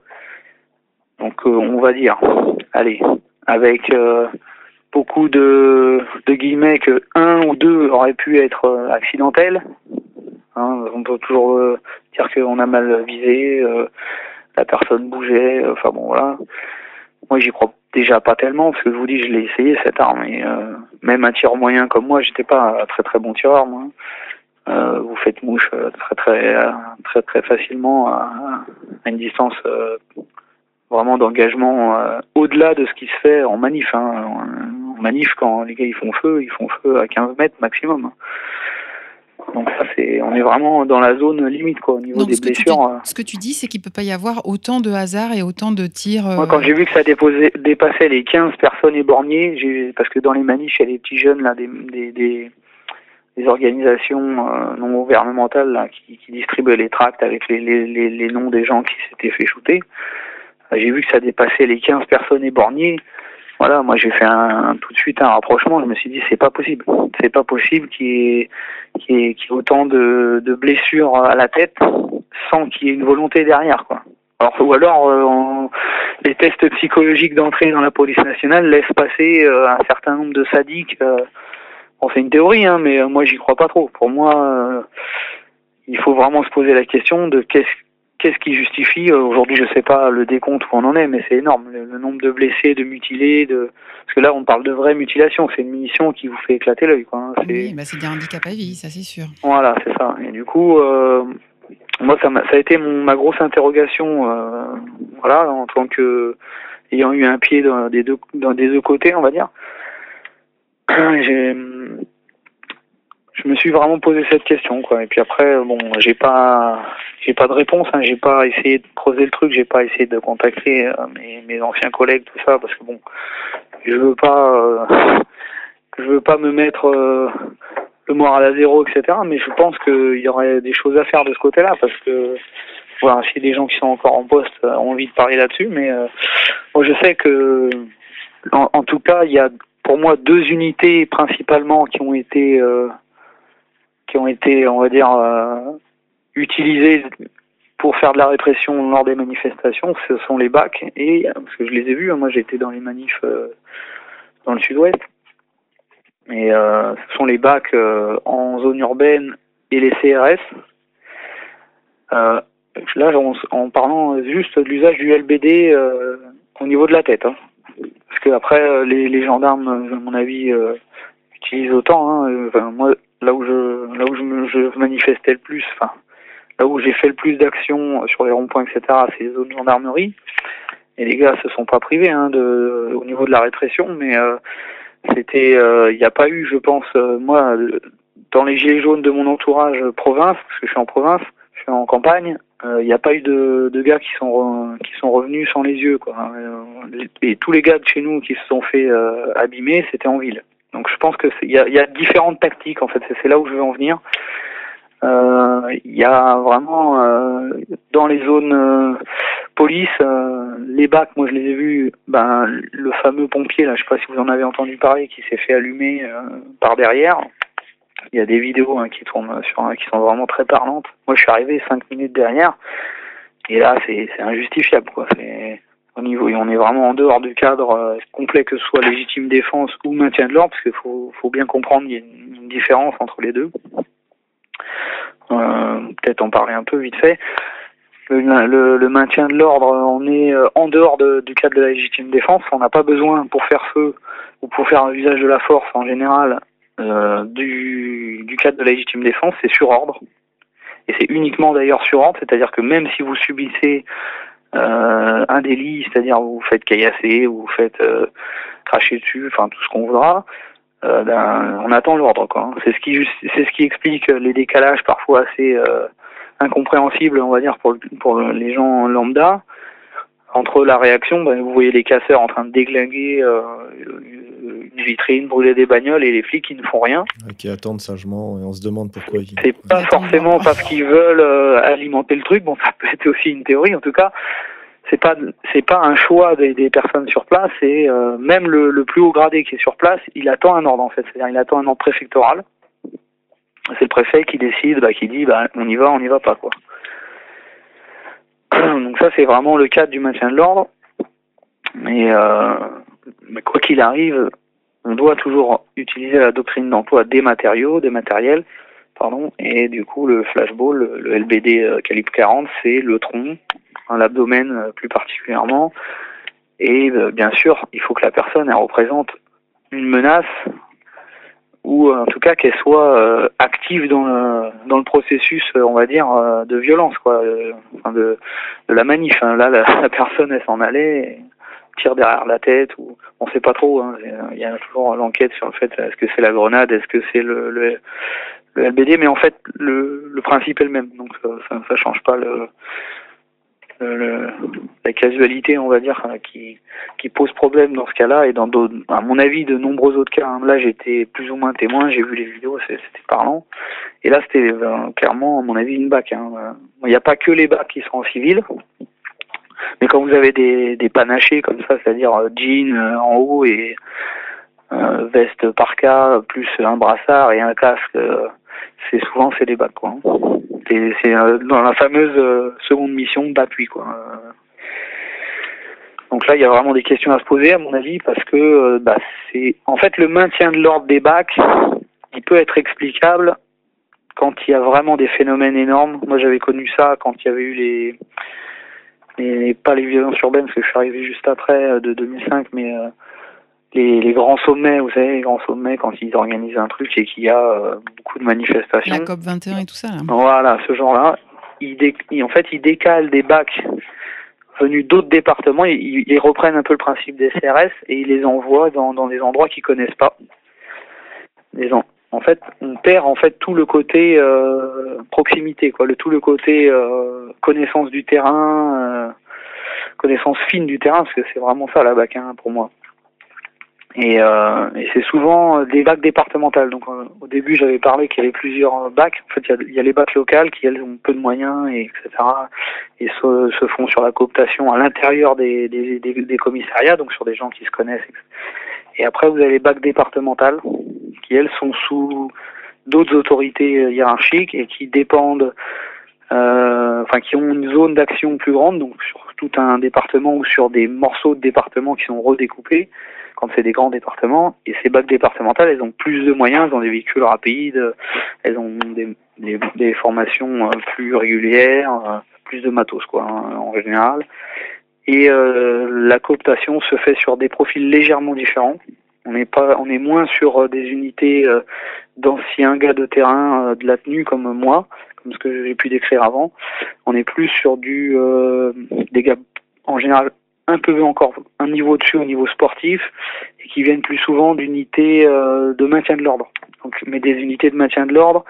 Donc euh, on va dire, allez, avec beaucoup de, guillemets que un ou deux auraient pu être accidentels. Hein, on peut toujours dire qu'on a mal visé, la personne bougeait, enfin bon voilà. Moi j'y crois déjà pas tellement parce que je vous dis je l'ai essayé cette arme et euh, même un tireur moyen comme moi j'étais pas un très très bon tireur moi. Euh, vous faites mouche euh, très très euh, très très facilement à, à une distance euh, vraiment d'engagement euh, au-delà de ce qui se fait en manif. Hein. En, manif quand les gars ils font feu, ils font feu à 15 mètres maximum. Donc ça c'est on est vraiment dans la zone limite quoi au niveau Donc, des ce que, tu blessures. euh. ce que tu dis, c'est qu'il peut pas y avoir autant de hasard et autant de tirs. euh, Moi, quand j'ai vu que ça déposait, dépassait les 15 personnes éborgnées, j'ai, parce que dans les manifs, il y a des petits jeunes, là, des, des, des, des organisations euh, non gouvernementales là, qui, qui distribuaient les tracts avec les, les, les, les noms des gens qui s'étaient fait shooter. J'ai vu que ça dépassait les 15 personnes éborgnées. Voilà, moi j'ai fait un, tout de suite un rapprochement. Je me suis dit c'est pas possible, c'est pas possible qu'il y ait, qu'il y qu'il y ait autant de, de blessures à la tête sans qu'il y ait une volonté derrière, quoi. Alors, ou alors, euh, les tests psychologiques d'entrée dans la police nationale laissent passer euh, un certain nombre de sadiques. euh, bon, c'est une théorie, hein, mais moi, j'y crois pas trop. Pour moi, il faut vraiment se poser la question de qu'est-ce qu'est-ce qui justifie. euh, Aujourd'hui, je sais pas le décompte où on en est, mais c'est énorme le, le nombre de blessés, de mutilés, de parce que là, on parle de vraie mutilation. C'est une munition qui vous fait éclater l'œil, quoi. hein. Oui, bah, c'est des handicaps à vie, ça c'est sûr. voilà, c'est ça. Et du coup, euh, moi, ça, m'a- ça a été mon, ma grosse interrogation, euh, voilà, en tant que ayant eu un pied dans des deux, dans des deux côtés, on va dire. [clears throat] J'ai, je me suis vraiment posé cette question, quoi. Et puis après, bon, j'ai pas, j'ai pas de réponse, hein, j'ai pas essayé de creuser le truc, j'ai pas essayé de contacter euh, mes, anciens collègues, tout ça, parce que bon, je veux pas, euh, je veux pas me mettre euh, le moral à zéro, etc. Mais je pense qu'il y aurait des choses à faire de ce côté-là, parce que voilà, si des gens qui sont encore en poste euh, ont envie de parler là-dessus, mais euh, moi je sais que, en, en tout cas, il y a pour moi deux unités principalement qui ont été, qui ont été, on va dire, euh, utilisées pour faire de la répression lors des manifestations. Ce sont les BAC et parce que je les ai vus, hein, moi été dans les manifs euh, dans le Sud-Ouest. Et euh, ce sont les bacs en zone urbaine et les CRS. Là, en, parlant juste de l'usage du LBD au niveau de la tête. hein. Parce que après, les, gendarmes, à mon avis, utilisent autant. hein. Moi, là où je, là où je, me, je manifestais le plus, enfin, là où j'ai fait le plus d'actions sur les ronds-points, etc., c'est les zones gendarmerie. Et les gars se sont pas privés hein, de, au niveau de la répression, mais euh, c'était, il n'y a pas eu, je pense, euh, moi, euh, dans les gilets jaunes de mon entourage euh, province, parce que je suis en province, je suis en campagne, il n'y a pas eu de, de gars qui sont qui sont revenus sans les yeux, quoi. Euh, et tous les gars de chez nous qui se sont fait euh, abîmer, c'était en ville. Donc je pense que il y a, y a différentes tactiques en fait. C'est- là où je veux en venir. Euh, Il y a vraiment euh, dans les zones euh, police, euh, les bacs, moi je les ai vus, ben le fameux pompier là, je sais pas si vous en avez entendu parler, qui s'est fait allumer euh, par derrière. Il y a des vidéos hein, qui tournent sur, qui sont vraiment très parlantes. Moi je suis arrivé cinq minutes derrière, et là c'est c'est injustifiable quoi. C'est on est vraiment en dehors du cadre euh, complet que ce soit légitime défense ou maintien de l'ordre, parce qu'il faut, bien comprendre qu'il y a une, différence entre les deux. Euh, Peut-être en parler un peu vite fait. Le, maintien de l'ordre, on est euh, en dehors de- du cadre de la légitime défense. On n'a pas besoin pour faire feu ou pour faire un usage de la force en général du cadre de la légitime défense, c'est sur ordre. Et c'est uniquement d'ailleurs sur ordre, c'est-à-dire que même si vous subissez euh, un délit, c'est-à-dire vous faites caillasser, vous faites euh, cracher dessus, enfin tout ce qu'on voudra, euh, ben, on attend l'ordre. quoi. C'est ce qui c'est ce qui explique les décalages parfois assez euh, incompréhensibles, on va dire pour pour le- les gens lambda. Entre la réaction, ben, vous voyez les casseurs en train de déglinguer euh, une vitrine, brûler des bagnoles et les flics qui ne font rien. qui attendent sagement et on se demande pourquoi ils. C'est pas forcément parce qu'ils veulent euh, alimenter le truc. Bon, ça peut être aussi une théorie. En tout cas, c'est pas c'est pas un choix des, des personnes sur place. Et euh, même le, le plus haut gradé qui est sur place, il attend un ordre en fait. C'est-à-dire, il attend un ordre préfectoral. C'est le préfet qui décide, bah, qui dit, bah, on y va, on y va pas quoi. [clears throat] Donc ça, c'est vraiment le cadre du maintien de l'ordre. Mais, euh, mais quoi qu'il arrive, on doit toujours utiliser la doctrine d'emploi des matériaux, des matériels, pardon, et du coup le flashball, le, LBD euh, calibre 40, c'est le tronc, hein, l'abdomen euh, plus particulièrement, et euh, bien sûr, il faut que la personne elle représente une menace ou en tout cas qu'elle soit active dans le, dans le processus, on va dire, de violence, quoi, de, de la manif. hein. Là, la, [laughs] personne, elle s'en allait, derrière la tête, ou on sait pas trop. hein. Il y a toujours l'enquête sur le fait est-ce que c'est la grenade, est-ce que c'est le, LBD, mais en fait, le, principe est le même, donc ça, ça, ça change pas la casualité, on va dire, euh, qui, pose problème dans ce cas-là et dans à mon avis, de nombreux autres cas. hein. Là, j'étais plus ou moins témoin, j'ai vu les vidéos, c'était parlant. Et là, c'était euh, clairement, à mon avis, une bac. hein. Euh, Il n'y a pas que les bacs qui sont en civil, mais quand vous avez des, panachés comme ça, c'est-à-dire euh, jean euh, en haut et euh, veste parka, plus un brassard et un casque, euh, c'est souvent c'est des bacs. Quoi. hein. C'est dans la fameuse seconde mission d'appui. quoi. Donc là, il y a vraiment des questions à se poser, à mon avis, parce que bah, c'est en fait le maintien de l'ordre des bacs, il peut être explicable quand il y a vraiment des phénomènes énormes. Moi, j'avais connu ça quand il y avait eu les, les pas les violences urbaines, parce que je suis arrivé juste après euh, de 2005, mais euh, les, les grands sommets, vous savez, les grands sommets quand ils organisent un truc et qu'il y a euh, beaucoup de manifestations. La COP 21 et tout ça, là. Voilà, ce genre-là. En fait, ils décalent des bacs venus d'autres départements, ils, ils- ils reprennent un peu le principe des CRS et ils les envoient dans, dans des endroits qu'ils connaissent pas. Des en, en fait, on perd en fait tout le côté euh, proximité, quoi, le tout le côté euh, connaissance du terrain, euh, connaissance fine du terrain, parce que c'est vraiment ça la bac hein, pour moi. Et, euh, et c'est souvent euh, des bacs départementales. Donc euh, au début j'avais parlé qu'il y avait plusieurs bacs. En fait il y y a les bacs locales qui elles ont peu de moyens et etc. Et se, se font sur la cooptation à l'intérieur des, des, des, des commissariats, donc sur des gens qui se connaissent. etc. Et après vous avez les bacs départementales qui elles sont sous d'autres autorités euh, hiérarchiques et qui dépendent, euh, enfin qui ont une zone d'action plus grande, donc sur tout un département ou sur des morceaux de département qui sont redécoupés quand c'est des grands départements. Et ces bacs départementales, elles ont plus de moyens, elles ont des véhicules rapides, elles ont des, des, des formations euh, plus régulières, euh, plus de matos quoi hein, en général. Et euh, la cooptation se fait sur des profils légèrement différents. On n'est pas, on est moins sur euh, des unités euh, d'anciens gars de terrain de la tenue comme moi, comme ce que j'ai pu décrire avant. On est plus sur du euh, des gars en général un peu encore un niveau dessus au niveau sportif et qui viennent plus souvent d'unités euh, de maintien de l'ordre. Donc, mais des unités de maintien de l'ordre,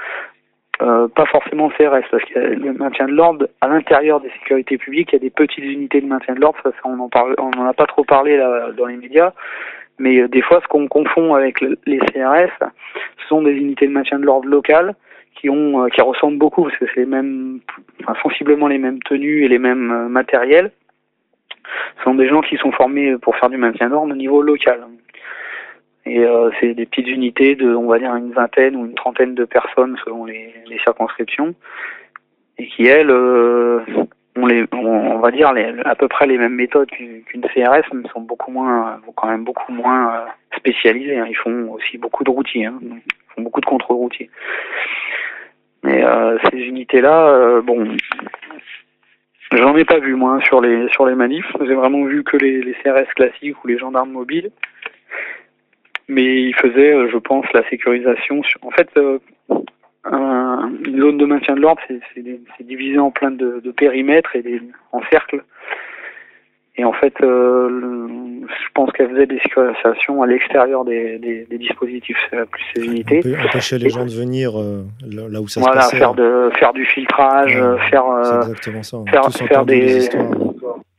euh, pas forcément CRS, parce que le maintien de l'ordre à l'intérieur des sécurités publiques, il y a des petites unités de maintien de l'ordre. Ça, ça, on en parle, on a pas trop parlé là, dans les médias, mais euh, des fois, ce qu'on confond avec le- les CRS, ce sont des unités de maintien de l'ordre locales qui ont, euh, qui ressemblent beaucoup, parce que c'est les mêmes, enfin, sensiblement les mêmes tenues et les mêmes euh, matériels ce sont des gens qui sont formés pour faire du maintien d'ordre au niveau local. Et euh, c'est des petites unités de, on va dire, une vingtaine ou une trentaine de personnes selon les, circonscriptions, et qui, elles, euh, ont les, on va dire, à peu près les mêmes méthodes qu'une CRS, mais sont beaucoup moins, quand même beaucoup moins euh, spécialisées. hein. Ils font aussi beaucoup de routiers, hein. ils font beaucoup de contrôles routiers. Mais euh, ces unités-là, bon, J'en ai pas vu moi hein, sur les sur les manifs. J'ai vraiment vu que les CRS classiques ou les gendarmes mobiles. Mais ils faisaient, euh, je pense, la sécurisation. Sur... En fait, euh, un- une zone de maintien de l'ordre, c'est- divisé en plein de, de périmètres et des, en cercles. Et en fait, euh, le- je pense qu'elle faisait des sécurisations à l'extérieur des, des, des dispositifs, plus ces unités. Empê- Empêcher les gens de venir euh, là, où ça Voilà, se passait. faire de faire du filtrage, Ouais, faire exactement ça. Faire- faire des- des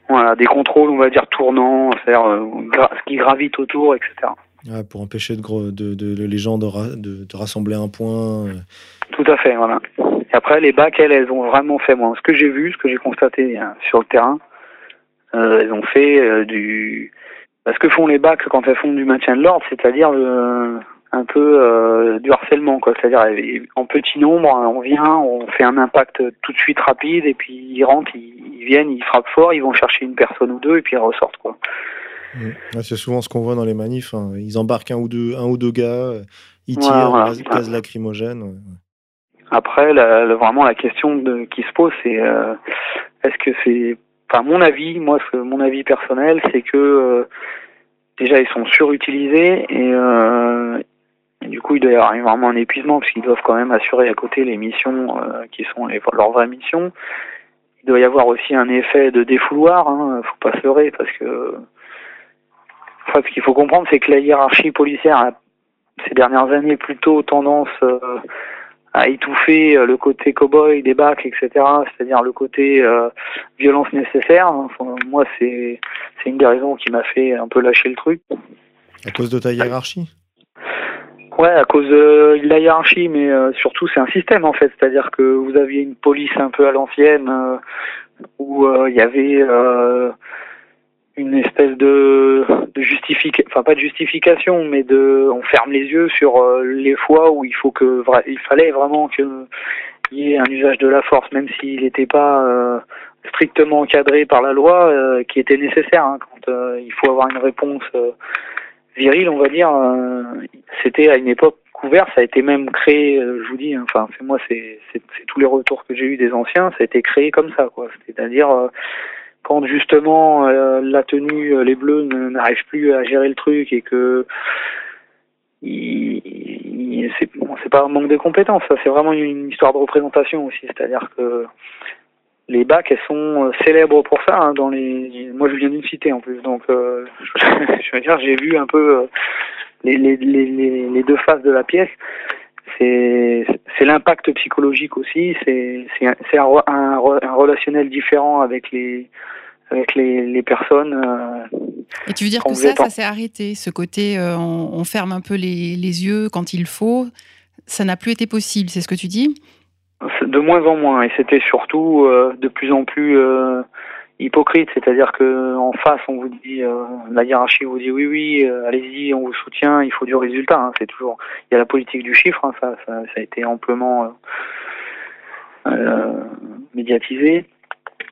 voilà, contrôles, on va dire tournants, faire ce qui gravite autour, etc. Pour empêcher de, les gens de, ra- de, rassembler un point. euh. Tout à fait, voilà. Et après, les bacs, elles, elles ont vraiment fait, moi, ce que j'ai vu, ce que j'ai constaté hein, sur le terrain, euh, elles ont fait euh, du... bah, ce que font les bacs quand elles font du maintien de l'ordre, c'est-à-dire un peu du harcèlement, quoi. C'est-à-dire en petit nombre, hein, on vient, on fait un impact tout de suite rapide, et puis ils rentrent, ils, ils viennent, ils frappent fort, ils vont chercher une personne ou deux, et puis ils ressortent, quoi. Ouais, c'est souvent ce qu'on voit dans les manifs. hein. Ils embarquent un ou deux, un ou deux gars, euh, ils tirent, voilà. gaz, gaz lacrymogène. ouais. Après, la- la- vraiment la question de- qui se pose, c'est euh, est-ce que c'est, enfin mon avis, moi, ce, mon avis personnel, c'est que euh, déjà ils sont surutilisés et, euh, et du coup il doit y avoir vraiment un épuisement parce qu'ils doivent quand même assurer à côté les missions qui sont les, leurs vraies missions. Il doit y avoir aussi un effet de défouloir, hein, faut pas se leurrer parce que enfin, ce qu'il faut comprendre, c'est que la hiérarchie policière a ces dernières années plutôt tendance euh, à étouffer euh, le côté cow-boy des bacs, etc. C'est-à-dire le côté euh, violence nécessaire. Enfin, moi, c'est c'est une des raisons qui m'a fait un peu lâcher le truc. À cause de ta hiérarchie? Ouais, à cause de la hiérarchie, mais euh, surtout c'est un système en fait. C'est-à-dire que vous aviez une police un peu à l'ancienne où il y avait une espèce de, justification, enfin pas de justification, mais de, on ferme les yeux sur euh, les fois où il faut que, il fallait vraiment que il y ait un usage de la force, même s'il n'était pas euh, strictement encadré par la loi, euh, qui était nécessaire hein, quand il faut avoir une réponse virile, on va dire. C'était à une époque couvert, ça a été même créé, je vous dis, hein, enfin c'est moi, c'est tous les retours que j'ai eu des anciens, ça a été créé comme ça, quoi. C'est-à-dire quand justement euh, la tenue, euh, les bleus n'arrivent plus à gérer le truc et que c'est bon, pas un manque de compétences, c'est vraiment une histoire de représentation aussi, c'est-à-dire que les bacs elles sont euh, célèbres pour ça hein, dans les moi je viens d'une cité en plus donc [laughs] je veux dire j'ai vu un peu les, les, les, les deux faces de la pièce c'est l'impact psychologique aussi c'est un, un, re- un, re- un relationnel différent avec les avec les, les personnes euh, Et tu veux dire que ça, ça s'est arrêté Ce côté, euh, on, on ferme un peu les, les yeux quand il faut, ça n'a plus été possible, c'est ce que tu dis? De moins en moins et c'était surtout euh, de plus en plus hypocrite c'est-à-dire que en face on vous dit euh, la hiérarchie vous dit oui oui euh, allez-y on vous soutient il faut du résultat hein, c'est toujours il y a la politique du chiffre hein, ça, a été amplement euh, médiatisé.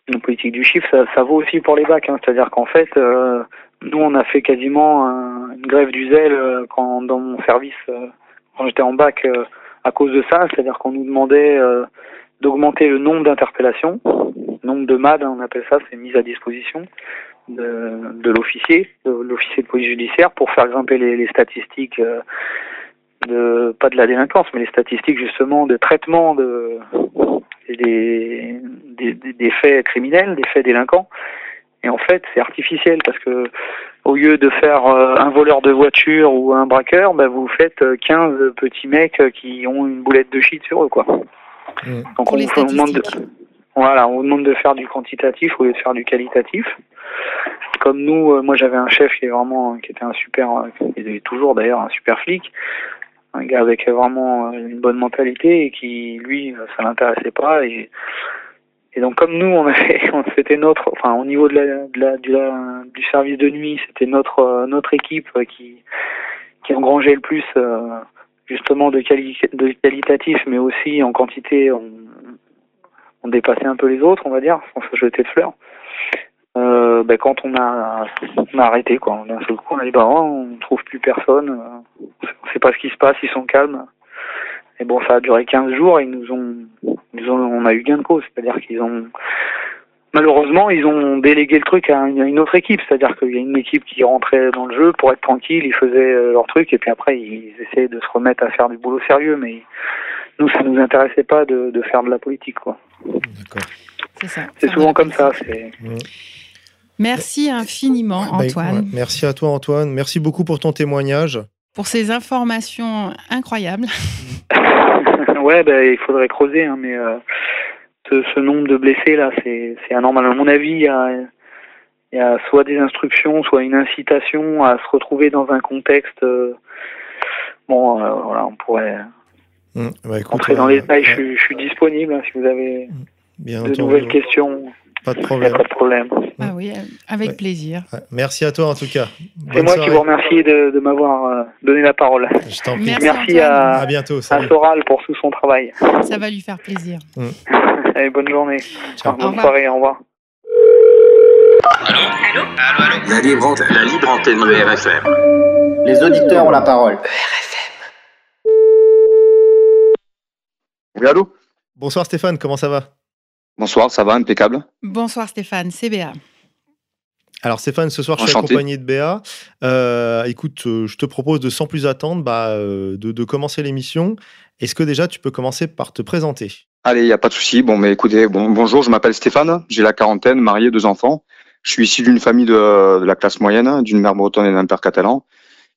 La politique du chiffre ça, vaut aussi pour les bacs hein, c'est-à-dire qu'en fait nous on a fait quasiment un- une grève du zèle quand dans mon service quand j'étais en bac à cause de ça, c'est-à-dire qu'on nous demandait d'augmenter le nombre d'interpellations, nombre de MAD, hein, on appelle ça, c'est mise à disposition de, de l'officier, de l'officier de police judiciaire, pour faire grimper les, les statistiques euh, de pas de la délinquance, mais les statistiques justement de traitement de des, des, des- des faits criminels, des faits délinquants. Et en fait, c'est artificiel parce que au lieu de faire euh, un voleur de voiture ou un braqueur, bah, vous faites euh, 15 petits mecs euh, qui ont une boulette de shit sur eux, quoi. Donc Pour on, les vous demande de. Voilà, on vous demande de faire du quantitatif au lieu de faire du qualitatif. Comme nous, euh, moi j'avais un chef qui est vraiment, qui était un super, euh, qui est toujours d'ailleurs un super flic, un gars avec vraiment euh, une bonne mentalité et qui, lui, euh, ça l'intéressait pas et et donc comme nous, on avait, [laughs] c'était notre, enfin au niveau de la, du, service de nuit, c'était notre euh, notre équipe euh, qui qui engrangeait le plus euh, justement de, quali de qualitatif, mais aussi en quantité, on, on dépassait un peu les autres, on va dire, sans se jeter de fleurs. Euh, ben, quand on a, on a arrêté, quoi, d'un seul coup, on a dit bah on trouve plus personne, euh, on sait pas ce qui se passe, ils sont calmes. Et bon, ça a duré 15 jours et ils nous ont, ils ont, on a eu gain de cause, c'est-à-dire qu'ils ont, malheureusement, ils ont délégué le truc à une, à une autre équipe, c'est-à-dire qu'il y a une équipe qui rentrait dans le jeu pour être tranquille, ils faisaient euh, leur truc et puis après ils essayaient de se remettre à faire du boulot sérieux, mais nous, ça nous intéressait pas de, de faire de la politique, quoi. D'accord. C'est ça. C'est souvent comme ça. Merci infiniment, Bah, Antoine, ouais, Merci à toi, Antoine. Merci beaucoup pour ton témoignage. pour ces informations incroyables. [laughs] ouais, bah, il faudrait creuser, hein, mais euh, ce, ce nombre de blessés là, c'est c'est anormal. À mon avis, il y a, il y a soit des instructions, soit une incitation à se retrouver dans un contexte. euh, bon, euh, voilà, on pourrait Mm. Bah, écoute, entrer dans les détails. Je, ouais, suis- je suis disponible hein, si vous avez bien de entendu, nouvelles questions. Pas de problème. pas de problème. Ah oui, euh, avec Ouais. plaisir. Ouais, Merci à toi en tout cas. C'est moi soirée. qui vous remercie de, de m'avoir euh, donné la parole. Je t'en prie. Merci, à, À bientôt. à. Soral pour tout son travail. Ça va lui faire plaisir. [laughs] Allez, bonne journée. Ciao. Bonne revoir. soirée, au revoir. Allô Allô La libre antenne. La libre antenne de RFM. Les auditeurs ont la parole. Oui, allô Bonsoir Stéphane, comment ça va? Bonsoir, ça va, impeccable. Bonsoir Stéphane, c'est Béa. Alors Stéphane, ce soir je suis accompagné de Béa. Euh, écoute, euh, je te propose de sans plus attendre bah, euh, de, de commencer l'émission. Est-ce que déjà tu peux commencer par te présenter? Allez, il n'y a pas de souci. Bon, mais écoutez, bon, bonjour, je m'appelle Stéphane, j'ai la quarantaine, marié, deux enfants. Je suis issu d'une famille de, de la classe moyenne, d'une mère bretonne et d'un père catalan,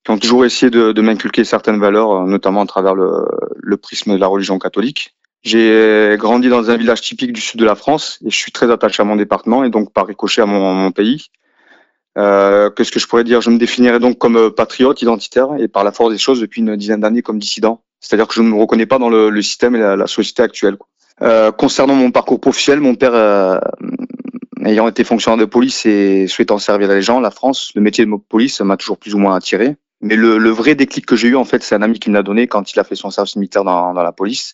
qui ont toujours essayé de, de m'inculquer certaines valeurs, euh, notamment à travers le, le prisme de la religion catholique. J'ai grandi dans un village typique du sud de la France et je suis très attaché à mon département et donc par ricochet à mon, mon pays. Euh, Qu'est-ce que je pourrais dire Je me définirais donc comme euh, patriote, identitaire et par la force des choses depuis une dizaine d'années comme dissident. C'est-à-dire que je ne me reconnais pas dans le, le système et la, société actuelle. Euh, concernant mon parcours professionnel, mon père, euh, ayant été fonctionnaire de police et souhaitant servir les gens, la France, le métier de police m'a toujours plus ou moins attiré. Mais le, le vrai déclic que j'ai eu, en fait, c'est un ami qui me l'a donné quand il a fait son service militaire dans, dans la police.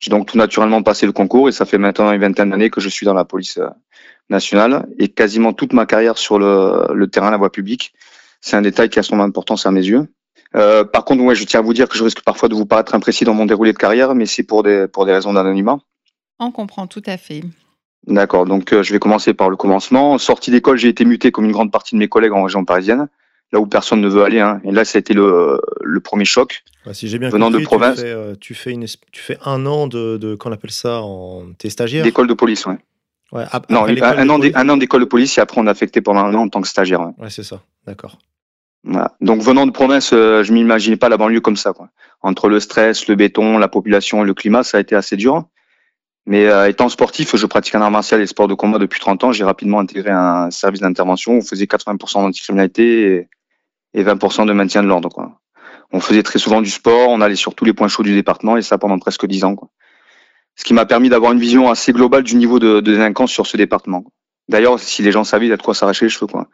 J'ai donc tout naturellement passé le concours et ça fait maintenant une vingtaine d'années que je suis dans la police euh, nationale et quasiment toute ma carrière sur le, le terrain, la voie publique. C'est un détail qui a son importance à mes yeux. Euh, par contre, ouais, je tiens à vous dire que je risque parfois de vous paraître imprécis dans mon déroulé de carrière, mais c'est pour des, pour des raisons d'anonymat. On comprend tout à fait. D'accord, donc euh, je vais commencer par le commencement. Sortie d'école, j'ai été muté comme une grande partie de mes collègues en région parisienne, là où personne ne veut aller. Hein. Et là, ça a été le, le premier choc. Bah, Si j'ai bien Venant de province. Tu, fais, euh, tu, fais une es- tu fais un an de, de qu'on appelle ça en t'es stagiaire? D'école de police, ouais. Non, un, an, d'é- police. un an d'école de police et après on a affecté pendant un an en tant que stagiaire. ouais. Ouais, c'est ça. D'accord. Voilà. Donc venant de province, euh, je m'imaginais pas la banlieue comme ça. Quoi. Entre le stress, le béton, la population et le climat, ça a été assez dur. Mais euh, étant sportif, je pratique un art martial et sport de combat depuis 30 ans. J'ai rapidement intégré un service d'intervention où on faisait 80% d'anticriminalité et, et 20% de maintien de l'ordre. On faisait très souvent du sport, on allait sur tous les points chauds du département et ça pendant presque 10 ans. Quoi. Ce qui m'a permis d'avoir une vision assez globale du niveau de, délinquance sur ce département. D'ailleurs, si les gens savaient, il y a de quoi s'arracher les cheveux. Quoi.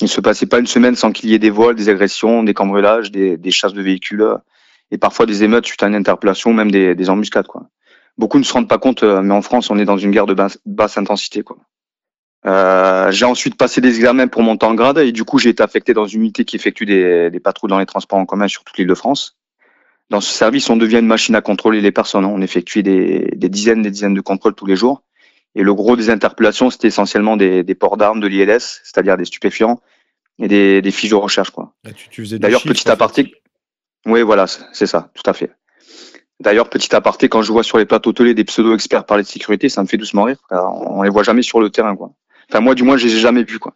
Il ne se passait pas une semaine sans qu'il y ait des vols, des agressions, des cambriolages, des, chasses de véhicules euh, et parfois des émeutes suite à une interpellation, même des, des embuscades. Quoi. Beaucoup ne se rendent pas compte, euh, mais en France, on est dans une guerre de basse, basse intensité. Quoi. Euh, j'ai ensuite passé des examens pour monter en grade et du coup, j'ai été affecté dans une unité qui effectue des, des patrouilles dans les transports en commun sur toute l'île de France. Dans ce service, on devient une machine à contrôler les personnes. hein. On effectue des, des dizaines, des dizaines de contrôles tous les jours. Et le gros des interpellations, c'était essentiellement des, des ports d'armes, de l'ILS, c'est-à-dire des stupéfiants, et des, des fiches de recherche. Quoi. Là, tu, tu faisais du D'ailleurs, petit aparté. Oui, voilà, c'est ça, tout à fait. D'ailleurs, petit aparté, quand je vois sur les plateaux télé des pseudo-experts parler de sécurité, ça me fait doucement rire. On les voit jamais sur le terrain, quoi. Enfin, moi, du moins, je les ai jamais vus, quoi.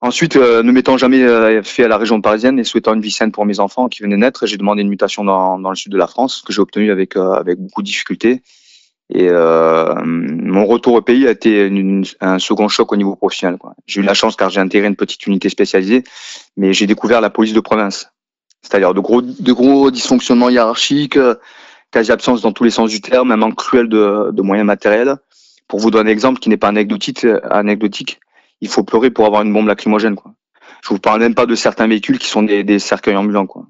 Ensuite, euh, ne m'étant jamais euh, fait à la région parisienne et souhaitant une vie saine pour mes enfants qui venaient naître, j'ai demandé une mutation dans, dans le sud de la France, que j'ai obtenue avec, euh, avec beaucoup de difficultés. Et euh, mon retour au pays a été une- un second choc au niveau professionnel. J'ai eu la chance car j'ai intégré une petite unité spécialisée, mais j'ai découvert la police de province. C'est-à-dire de gros, de gros dysfonctionnements hiérarchiques, euh, quasi absence dans tous les sens du terme, un manque cruel de, de moyens matériels. Pour vous donner un exemple qui n'est pas anecdotique, euh, anecdotique, il faut pleurer pour avoir une bombe lacrymogène. Quoi. Je vous parle même pas de certains véhicules qui sont des, des cercueils ambulants. Quoi.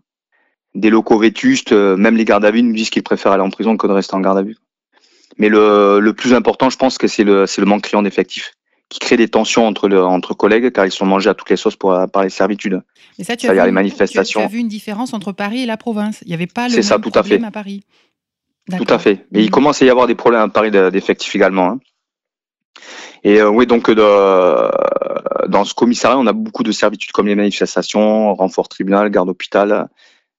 Des locaux vétustes, euh, même les gardes à vue nous disent qu'ils préfèrent aller en prison que de rester en garde à vue. Mais le, le plus important, je pense que c'est le, manque criant d'effectifs qui crée des tensions entre, le, entre collègues car ils sont mangés à toutes les sauces pour, par les servitudes. Et ça, tu as, vu, les manifestations. Tu, tu as vu une différence entre Paris et la province. Il n'y avait pas le C'est ça, même tout à problème fait. à Paris. Tout à fait. Mais il Mhm. commence à y avoir des problèmes à Paris de- d'effectifs également. hein. Et euh, oui, donc de- dans ce commissariat, on a beaucoup de servitudes comme les manifestations, renfort tribunal, garde hôpital,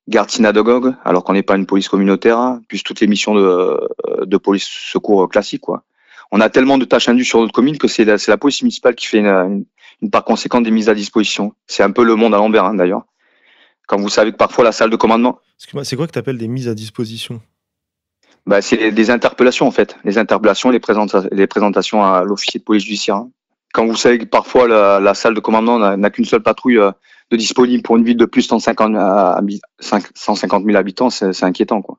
garde synagogue, alors qu'on n'est pas une police communautaire, hein, plus toutes les missions de, de police secours classiques. Quoi. On a tellement de tâches indues sur notre commune que c'est la, c'est la police municipale qui fait une, une, une part conséquente des mises à disposition. C'est un peu le monde à l'envers, hein, d'ailleurs. Quand vous savez que parfois la salle de commandement, Excuse-moi, c'est quoi que tu appelles des mises à disposition? Bah, c'est des interpellations en fait, les interpellations, les, présenta- les présentations à l'officier de police judiciaire. hein. Quand vous savez que parfois la, salle de commandement n'a qu'une seule patrouille euh, de disponible pour une ville de plus de 150, à- habi- cinq- 150 000 habitants, c'est inquiétant quoi.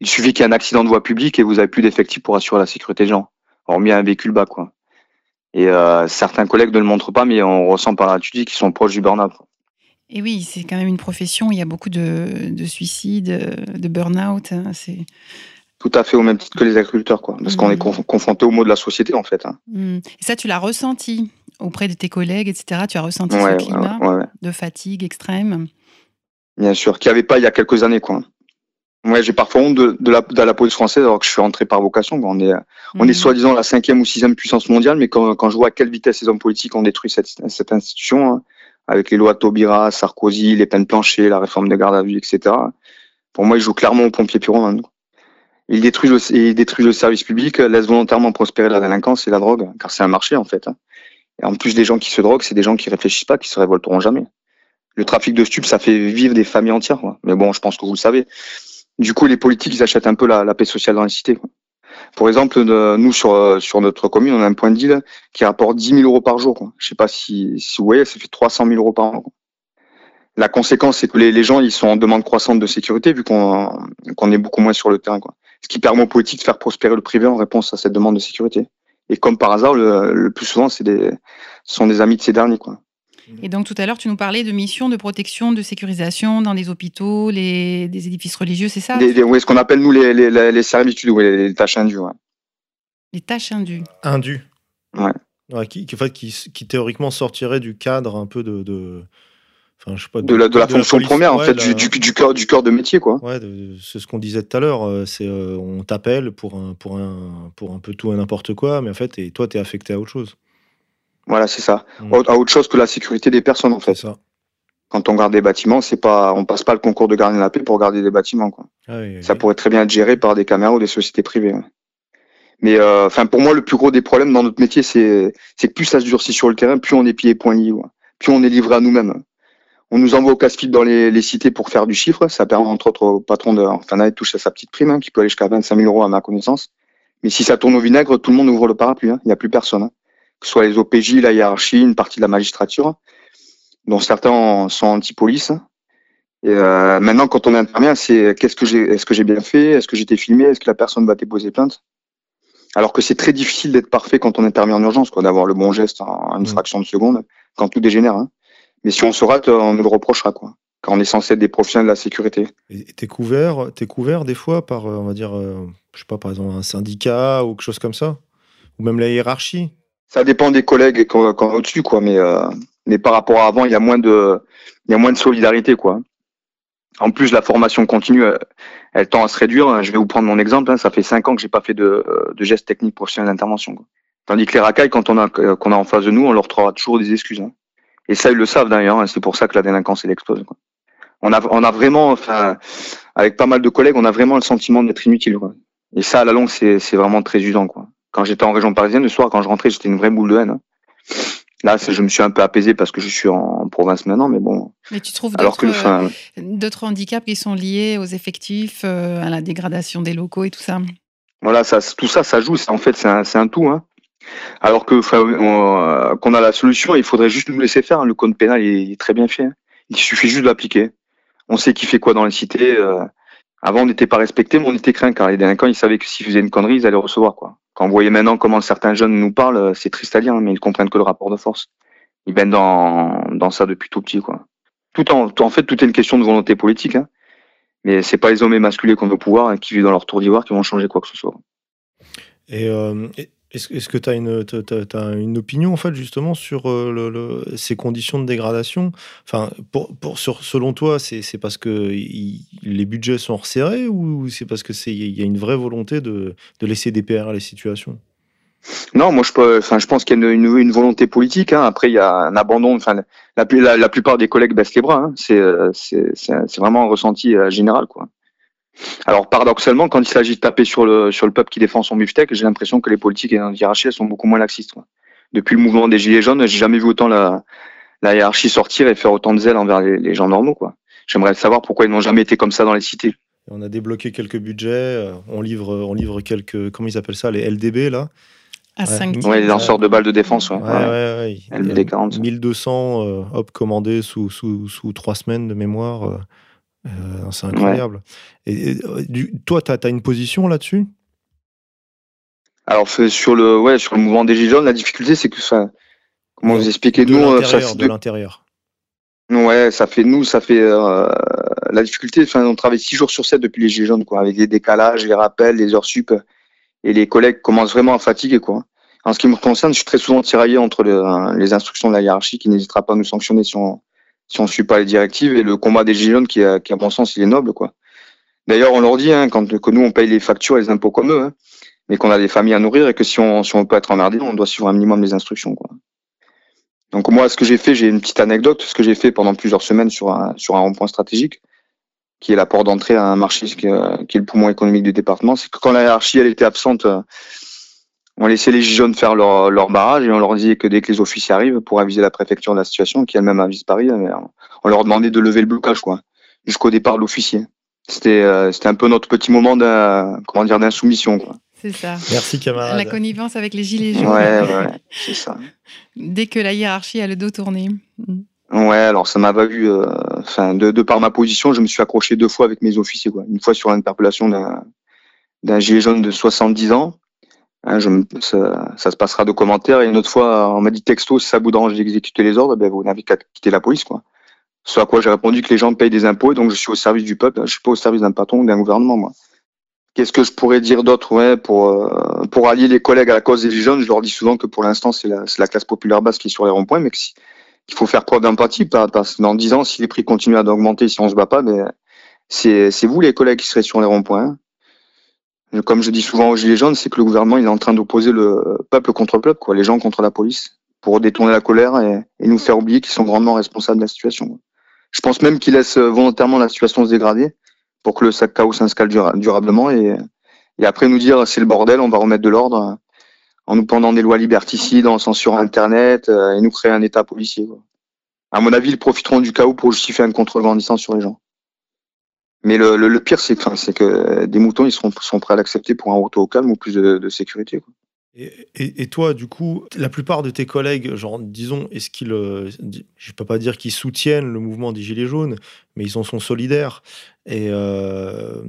Il suffit qu'il y ait un accident de voie publique et vous avez plus d'effectifs pour assurer la sécurité des gens, hormis un véhicule bas quoi. Et euh, certains collègues ne le montrent pas, mais on ressent par l'attitude qu'ils sont proches du burn-out. Et oui, c'est quand même une profession. Il y a beaucoup de, de suicides, euh, de burn-out. hein, C'est Tout à fait au même titre que les agriculteurs quoi, parce qu'on est conf- confronté au mot de la société en fait. hein. Hmm. Et ça, tu l'as ressenti auprès de tes collègues, etc. Tu as ressenti Ouais, ce climat ouais, ouais. de fatigue extrême? Bien sûr, qu'il n'y avait pas il y a quelques années, quoi. Ouais, j'ai parfois honte de, de la, de la police française alors que je suis rentré par vocation. quoi. On est, on est Mhm. soi-disant la cinquième ou sixième puissance mondiale, mais quand, quand je vois à quelle vitesse les hommes politiques ont détruit cette, cette institution, hein, avec les lois Taubira, Sarkozy, les peines planchées, la réforme de garde à vue, etc. Pour moi, ils jouent clairement au pompier pyromane. Ils détruisent le, ils détruisent le service public, laissent volontairement prospérer la délinquance et la drogue, car c'est un marché en fait. hein. Et en plus des gens qui se droguent, c'est des gens qui réfléchissent pas, qui se révolteront jamais. Le trafic de stupes, ça fait vivre des familles entières. quoi. Mais bon, je pense que vous le savez. Du coup, les politiques, ils achètent un peu la, la paix sociale dans les cités. quoi. Pour exemple, nous, sur, euh, sur notre commune, on a un point de deal qui rapporte 10 000 euros par jour. Quoi. Je sais pas si, si vous voyez, ça fait 300 000 euros par an. La conséquence, c'est que les, les gens, ils sont en demande croissante de sécurité vu qu'on qu'on est beaucoup moins sur le terrain. Quoi. Ce qui permet aux politiques de faire prospérer le privé en réponse à cette demande de sécurité. Et comme par hasard, le, le plus souvent, c'est des, ce sont des amis de ces derniers. Quoi. Et donc tout à l'heure, tu nous parlais de missions de protection, de sécurisation dans des hôpitaux, les, des édifices religieux, c'est ça? Des, des- ouais, ce qu'on appelle, nous, les, les, les, les servitudes, ouais, les, les tâches indues. Ouais. Les tâches indues. Indu. Ouais. Ouais, qui, qui, en fait, qui, qui théoriquement sortirait du cadre un peu de. de... Enfin, je sais pas, De la, de la fonction police. première, en Ouais, fait, la- du, du, du, cœur, du de métier. Quoi. Ouais, c'est ce qu'on disait tout à l'heure. euh, C'est euh, on t'appelle pour un pour un pour un peu tout et n'importe quoi, mais en fait, et toi, t'es affecté à autre chose. Voilà, c'est ça. Mm. À autre chose que la sécurité des personnes, en fait. ça. Quand on garde des bâtiments, c'est pas, on passe pas le concours de gardien de la paix pour garder des bâtiments. Quoi. Ah oui, Ça oui. pourrait très bien être géré par des caméras ou des sociétés privées. ouais. Mais euh, enfin, pour moi, le plus gros des problèmes dans notre métier, c'est que plus ça se durcit sur le terrain, plus on est pieds et poings liés. ouais. Plus on est livré à nous-mêmes. On nous envoie au casse-pied dans les, les cités pour faire du chiffre. Ça permet entre autres au patron de en fin d'année de toucher sa petite prime, hein, qui peut aller jusqu'à 25 000 euros à ma connaissance. Mais si ça tourne au vinaigre, tout le monde ouvre le parapluie. hein. Il n'y a plus personne. hein. Que ce soit les OPJ, la hiérarchie, une partie de la magistrature, dont certains sont anti-police. Et euh, maintenant, quand on intervient, c'est qu'est-ce que j'ai, est-ce que j'ai bien fait, est-ce que été filmé, est-ce que la personne va déposer plainte? Alors que c'est très difficile d'être parfait quand on intervient en urgence, quoi, d'avoir le bon geste en une Mm. fraction de seconde, quand tout dégénère. hein. Mais si on se rate, on nous le reprochera, quoi. Quand on est censé être des professionnels de la sécurité. Et t'es couvert, t'es couvert des fois par, euh, on va dire, euh, je sais pas, par exemple, un syndicat ou quelque chose comme ça, ou même la hiérarchie? Ça dépend des collègues qu'on a au-dessus, quoi. Mais, euh, mais par rapport à avant, il y a moins de, il y a moins de solidarité, quoi. En plus, la formation continue, euh, elle tend à se réduire. Je vais vous prendre mon exemple. hein. Ça fait cinq ans que j'ai pas fait de, de gestes techniques professionnels d'intervention. Tandis que les racailles, quand on a qu'on a en face de nous, on leur trouvera toujours des excuses. hein. Et ça, ils le savent d'ailleurs. hein. C'est pour ça que la délinquance elle explose. quoi. On a, on a vraiment, enfin, avec pas mal de collègues, on a vraiment le sentiment d'être inutile. Quoi. Et ça, à la longue, c'est c'est vraiment très usant. Quoi. Quand j'étais en région parisienne, le soir, quand je rentrais, j'étais une vraie boule de haine. hein. Là, je me suis un peu apaisé parce que je suis en, province maintenant, mais bon. Mais tu trouves Alors que, d'autres enfin, euh, d'autres handicaps qui sont liés aux effectifs, euh, à la dégradation des locaux et tout ça? Voilà, ça, tout ça, ça joue. En fait, c'est un, c'est un tout. Hein. Alors que euh, qu'on a la solution, il faudrait juste nous laisser faire. hein. Le code pénal est très bien fait. hein. Il suffit juste de l'appliquer. On sait qui fait quoi dans les cités. euh. Avant, on n'était pas respecté, mais on était craint car les délinquants, ils savaient que s'ils faisaient une connerie, ils allaient recevoir quoi. Quand vous voyez maintenant comment certains jeunes nous parlent, euh, c'est triste à hein, mais ils comprennent que le rapport de force. Ils baignent dans, ça depuis tout petit quoi. Tout en, fait, tout est une question de volonté politique. Hein. Mais c'est pas les hommes émasculés qu'on veut pouvoir et qui vivent dans leur tour d'ivoire qui vont changer quoi que ce soit. Est-ce que tu as une, opinion en fait justement sur euh, ces conditions de dégradation? Enfin, pour, selon toi, c'est parce que les budgets sont resserrés ou c'est parce que c'est il y a une vraie volonté de, de laisser dépérir les situations Non, moi je pense qu'il y a une, volonté politique. Hein. Après il y a un abandon. Enfin la, plupart des collègues baissent les bras. Hein. C'est euh, c'est vraiment un ressenti euh, général quoi. Alors paradoxalement, quand il s'agit de taper sur le sur le peuple qui défend son beefsteak, j'ai l'impression que les politiques et les hiérarchies elles sont beaucoup moins laxistes. quoi. Depuis le mouvement des gilets jaunes, j'ai jamais vu autant la la hiérarchie sortir et faire autant de zèle envers les, les gens normaux quoi. J'aimerais savoir pourquoi ils n'ont jamais été comme ça dans les cités. On a débloqué quelques budgets, euh, on livre, on livre quelques, comment ils appellent ça, les LDB là? À Ouais. 5 Ouais, les lanceurs de balles de défense. Ouais. Ouais, ouais, ouais. Il y a LBD 40. 1200 euh, hop commandés sous, sous, sous trois semaines de mémoire. euh, euh, c'est incroyable. Et, et, euh, du- toi, tu as, une position là-dessus? Alors sur le ouais sur le mouvement des gilets jaunes, la difficulté c'est que ça comment vous expliquer De nous euh, ça, de de- l'intérieur. ouais ça fait nous ça fait euh, la difficulté enfin on travaille six jours sur 7 depuis les gilets jaunes quoi avec les décalages, les rappels, les heures sup et les collègues commencent vraiment à fatiguer quoi. En ce qui me concerne, je suis très souvent tiraillé entre le- les instructions de la hiérarchie qui n'hésitera pas à nous sanctionner si on si on suit pas les directives et le combat des gilets jaunes qui, a- qui à mon sens, il est noble, quoi. D'ailleurs, on leur dit hein, quand que nous on paye les factures et les impôts comme eux, hein, mais qu'on a des familles à nourrir et que si on si on peut être emmerdé, on doit suivre un minimum les instructions, quoi. Donc moi, ce que j'ai fait, j'ai une petite anecdote. Ce que j'ai fait pendant plusieurs semaines sur un sur un rond-point stratégique, qui est la porte d'entrée à un marché qui, est- qui est le poumon économique du département, c'est que quand la hiérarchie elle était absente, euh, on laissait les gilets jaunes faire leur, leur barrage et on leur disait que dès que les officiers arrivent pour aviser la préfecture de la situation, qui elle-même avise Paris, on leur demandait de lever le blocage, quoi, jusqu'au départ de l'officier. C'était euh, c'était un peu notre petit moment d'un comment dire d'insoumission, quoi. C'est ça. Merci camarade. La connivence avec les gilets Ouais, jaunes. ouais, c'est ça. [laughs] Dès que la hiérarchie a le dos tourné. Mm. Ouais, alors ça m'a valu, euh, enfin, de, de par ma position, je me suis accroché deux fois avec mes officiers, quoi. Une fois sur l'interpellation d'un d'un gilet jaune de 70 ans. Hein, je ça, ça se passera de commentaires. Et une autre fois, on m'a dit texto, si ça vous dérange d'exécuter les ordres, ben, vous n'avez qu'à quitter la police, quoi. Ce à quoi j'ai répondu que les gens payent des impôts, donc je suis au service du peuple. Je suis pas au service d'un patron ou d'un gouvernement, moi. Qu'est-ce que je pourrais dire d'autre, ouais, pour euh, pour allier les collègues à la cause des jaunes Je leur dis souvent que pour l'instant, c'est la, la classe populaire basse qui est sur les ronds-points, mais que si- qu'il faut faire preuve d'empathie, parce que dans 10 ans, si les prix continuent à augmenter, si on se bat pas, ben, c'est c'est vous les collègues qui serez sur les ronds-points. Comme je dis souvent aux Gilets jaunes, c'est que le gouvernement il est en train d'opposer le peuple contre le peuple, quoi, les gens contre la police, pour détourner la colère et, nous faire oublier qu'ils sont grandement responsables de la situation. Je pense même qu'ils laissent volontairement la situation se dégrader pour que le sac chaos s'installe dura- durablement et, après nous dire c'est le bordel, on va remettre de l'ordre en nous pendant des lois liberticides, en censurant Internet euh, et nous créer un État policier. À mon avis, ils profiteront du chaos pour justifier un contrôle grandissant sur les gens. Mais le, le, le pire, c'est que, que des moutons, ils seront, sont prêts à l'accepter pour un retour au calme ou plus de, de sécurité. Quoi. Et, et- et toi, du coup, la plupart de tes collègues, genre, disons, est-ce qu'ils, euh, je peux pas dire qu'ils soutiennent le mouvement des Gilets jaunes, mais ils en sont solidaires. Et euh,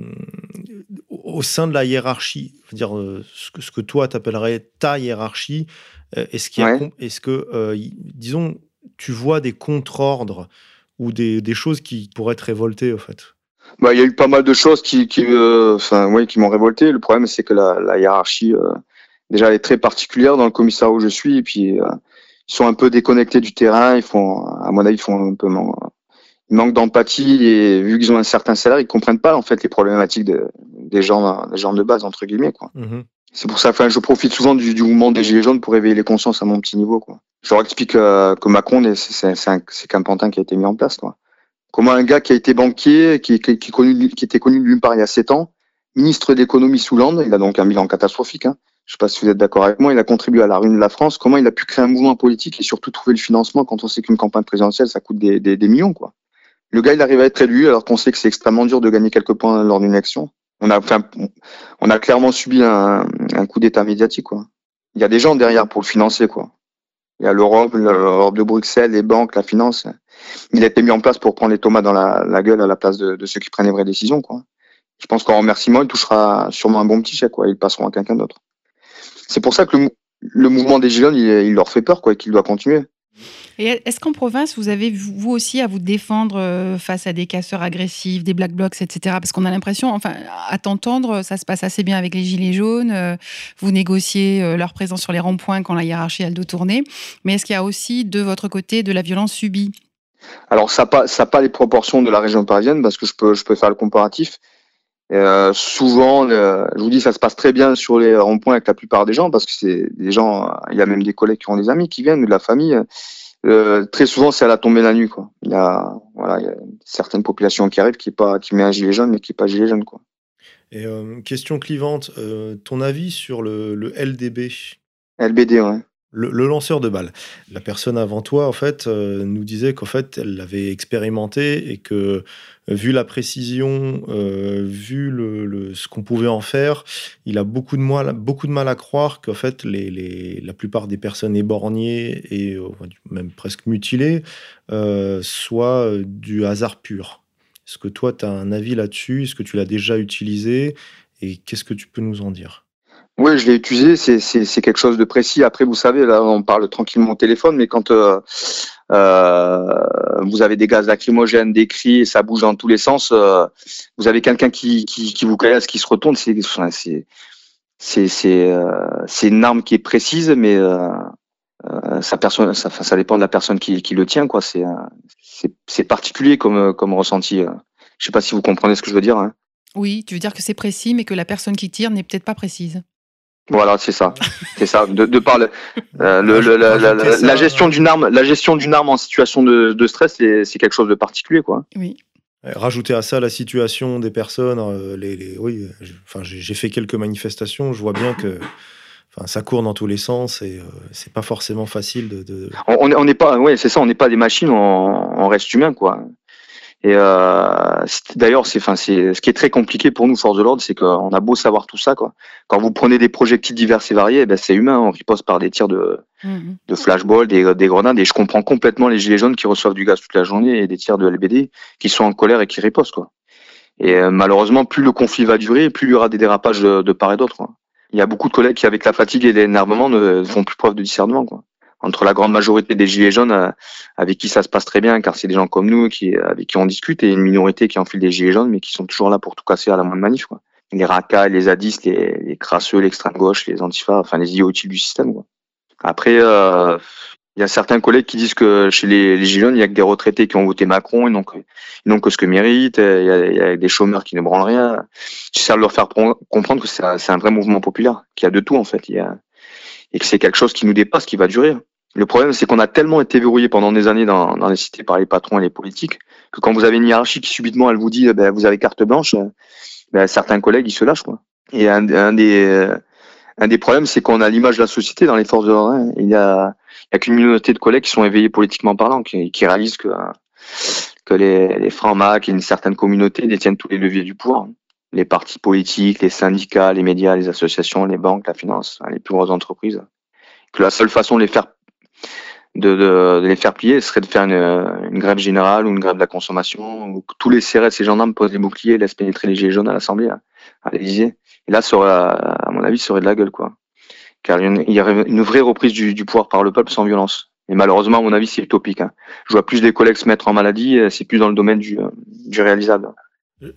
au sein de la hiérarchie, dire, euh, ce que, ce que toi t'appellerais ta hiérarchie, est-ce qu'il Ouais. est-ce que, euh, disons, tu vois des contre-ordres ou des, des choses qui pourraient te révolter, au fait? Bah, il y a eu pas mal de choses qui, qui, euh, enfin, qui m'ont révolté. Le problème, c'est que la, la hiérarchie, euh, déjà, elle est très particulière dans le commissariat où je suis. Et puis, euh, ils sont un peu déconnectés du terrain. Ils font, à mon avis, ils font un peu, man- ils manquent d'empathie et vu qu'ils ont un certain salaire, ils comprennent pas en fait les problématiques de- des gens, des gens de base entre guillemets quoi. Mhm. C'est pour ça, enfin, je profite souvent du, du mouvement des gilets jaunes pour réveiller les consciences à mon petit niveau quoi. Je leur explique euh, que Macron, c'est qu'un pantin qui a été mis en place quoi. Comment un gars qui a été banquier, qui, qui, qui, connu, qui était connu nulle part il y a sept ans, ministre d'économie sous Hollande, il a donc un bilan catastrophique. Hein. Je sais pas si vous êtes d'accord avec moi. Il a contribué à la ruine de la France. Comment il a pu créer un mouvement politique et surtout trouver le financement quand on sait qu'une campagne présidentielle ça coûte des, des, des millions quoi. Le gars, il arrive à être élu alors qu'on sait que c'est extrêmement dur de gagner quelques points lors d'une élection. On a, enfin, on a clairement subi un, un coup d'état médiatique quoi. Il y a des gens derrière pour le financer quoi. Il y a l'Europe, l'Europe de Bruxelles, les banques, la finance. Il a été mis en place pour prendre les tomates dans la, gueule à la place de, ceux qui prennent les vraies décisions. Je pense qu'en remerciement, il touchera sûrement un bon petit chèque quoi. Ils passeront à quelqu'un d'autre. C'est pour ça que le, mou- le mouvement des Gilets jaunes, il, leur fait peur quoi, et qu'il doit continuer. Est-ce qu'en province, vous avez vous aussi à vous défendre euh, face à des casseurs agressifs, des black blocs, etc. Parce qu'on a l'impression, enfin, à t'entendre, ça se passe assez bien avec les gilets jaunes. euh, vous négociez euh, leur présence sur les ronds-points quand la hiérarchie a le dos tourné. Mais est-ce qu'il y a aussi de votre côté de la violence subie? Alors ça n'a pas, ça pas les proportions de la région parisienne parce que je peux, je peux faire le comparatif. Euh, souvent, je vous dis, ça se passe très bien sur les ronds-points avec la plupart des gens parce que c'est des gens. Il y a même des collègues qui ont des amis qui viennent, de la famille. Euh, très souvent, c'est à la tombée de la nuit, quoi. Il y a, voilà, il y a certaines populations qui arrivent qui est pas, qui met un gilet jaune mais qui est pas gilet jaune, quoi. Et euh, question clivante, ton avis sur le, le LDB LBD, ouais. Le, le lanceur de balles. La personne avant toi, en fait, euh, nous disait qu'en fait, elle l'avait expérimenté et que, euh, vu la précision, euh, vu le, le- ce qu'on pouvait en faire, il a beaucoup de mal, beaucoup de mal à croire qu'en fait, les, les- la plupart des personnes éborgnées et euh, même presque mutilées soient du hasard pur. Est-ce que toi, tu as un avis là-dessus? Est-ce que tu l'as déjà utilisé? Et qu'est-ce que tu peux nous en dire? Oui, je l'ai utilisé. C'est, quelque chose de précis. Après, vous savez, là, on parle tranquillement au téléphone, mais quand euh, euh, vous avez des gaz lacrymogènes, des cris, et ça bouge dans tous les sens, euh, vous avez quelqu'un qui, qui, qui vous caresse, qui se retourne, euh, c'est une arme qui est précise, mais euh, euh, ça, ça, ça dépend de la personne qui, qui le tient, quoi. C'est c'est particulier comme comme ressenti. Je sais pas si vous comprenez ce que je veux dire. Hein. Oui, tu veux dire que c'est précis, mais que la personne qui tire n'est peut-être pas précise. Voilà, c'est ça, c'est ça. De, de par le, le, la, la, la, gestion d'une arme, la gestion d'une arme en situation de, de stress, c'est quelque chose de particulier, quoi. Oui. Rajouter à ça la situation des personnes, euh, les, les oui, enfin, j'ai fait quelques manifestations, je vois bien que enfin, ça court dans tous les sens et euh, c'est pas forcément facile de. de... On n'est pas, ouais, c'est ça, on n'est pas des machines, on, on, reste humain, quoi. Et euh, d'ailleurs, c'est, enfin, c'est ce qui est très compliqué pour nous, force de l'ordre, c'est qu'on a beau savoir tout ça, quoi. Quand vous prenez des projectiles divers et variés, eh ben c'est humain, on riposte par des tirs de, mhm. de flashball, des, des grenades, et je comprends complètement les gilets jaunes qui reçoivent du gaz toute la journée et des tirs de LBD qui sont en colère et qui ripostent, quoi. Et euh, malheureusement, plus le conflit va durer, plus il y aura des dérapages de, de part et d'autre. Il y a beaucoup de collègues qui, avec la fatigue et l'énervement, ne font plus preuve de discernement, quoi entre la grande majorité des gilets jaunes euh, avec qui ça se passe très bien car c'est des gens comme nous qui avec qui on discute et une minorité qui enfile des gilets jaunes mais qui sont toujours là pour tout casser à la moindre manif quoi. Les racailles, les zadistes, les, crasseux, l'extrême gauche, les antifas, enfin les idiots du système quoi. Après euh, il y a certains collègues qui disent que chez les, Gilets jaunes, il y a que des retraités qui ont voté Macron ils n'ont que ce que méritent. Il y, a, des chômeurs qui ne branlent rien. J'essaie de leur faire comprendre que c'est un, vrai mouvement populaire, qu'il y a de tout en fait. Et que c'est quelque chose qui nous dépasse, qui va durer. Le problème, c'est qu'on a tellement été verrouillé pendant des années dans, dans, les cités par les patrons et les politiques que quand vous avez une hiérarchie qui subitement elle vous dit ben, vous avez carte blanche, ben, certains collègues ils se lâchent quoi. Et un, un des un des problèmes, c'est qu'on a l'image de la société dans les forces de l'ordre. Il y a, il y a qu'une de collègues qui sont éveillés politiquement parlant, qui, qui réalisent que que les, les francs-macs et une certaine communauté détiennent tous les leviers du pouvoir. Les partis politiques, les syndicats, les médias, les associations, les banques, la finance, les plus grosses entreprises. Que la seule façon de les faire de, de, de, les faire plier ce serait de faire une, grève générale ou une grève de la consommation, où tous les CRS et gendarmes posent les boucliers et laissent pénétrer les gilets jaunes à l'Assemblée, à, l'Élysée. Et là, ça à mon avis, ça aurait de la gueule, quoi. Car il y aurait une vraie reprise du, pouvoir par le peuple sans violence. Et malheureusement, à mon avis, c'est utopique. Hein. Je vois plus des collègues se mettre en maladie, c'est plus dans le domaine du, du réalisable.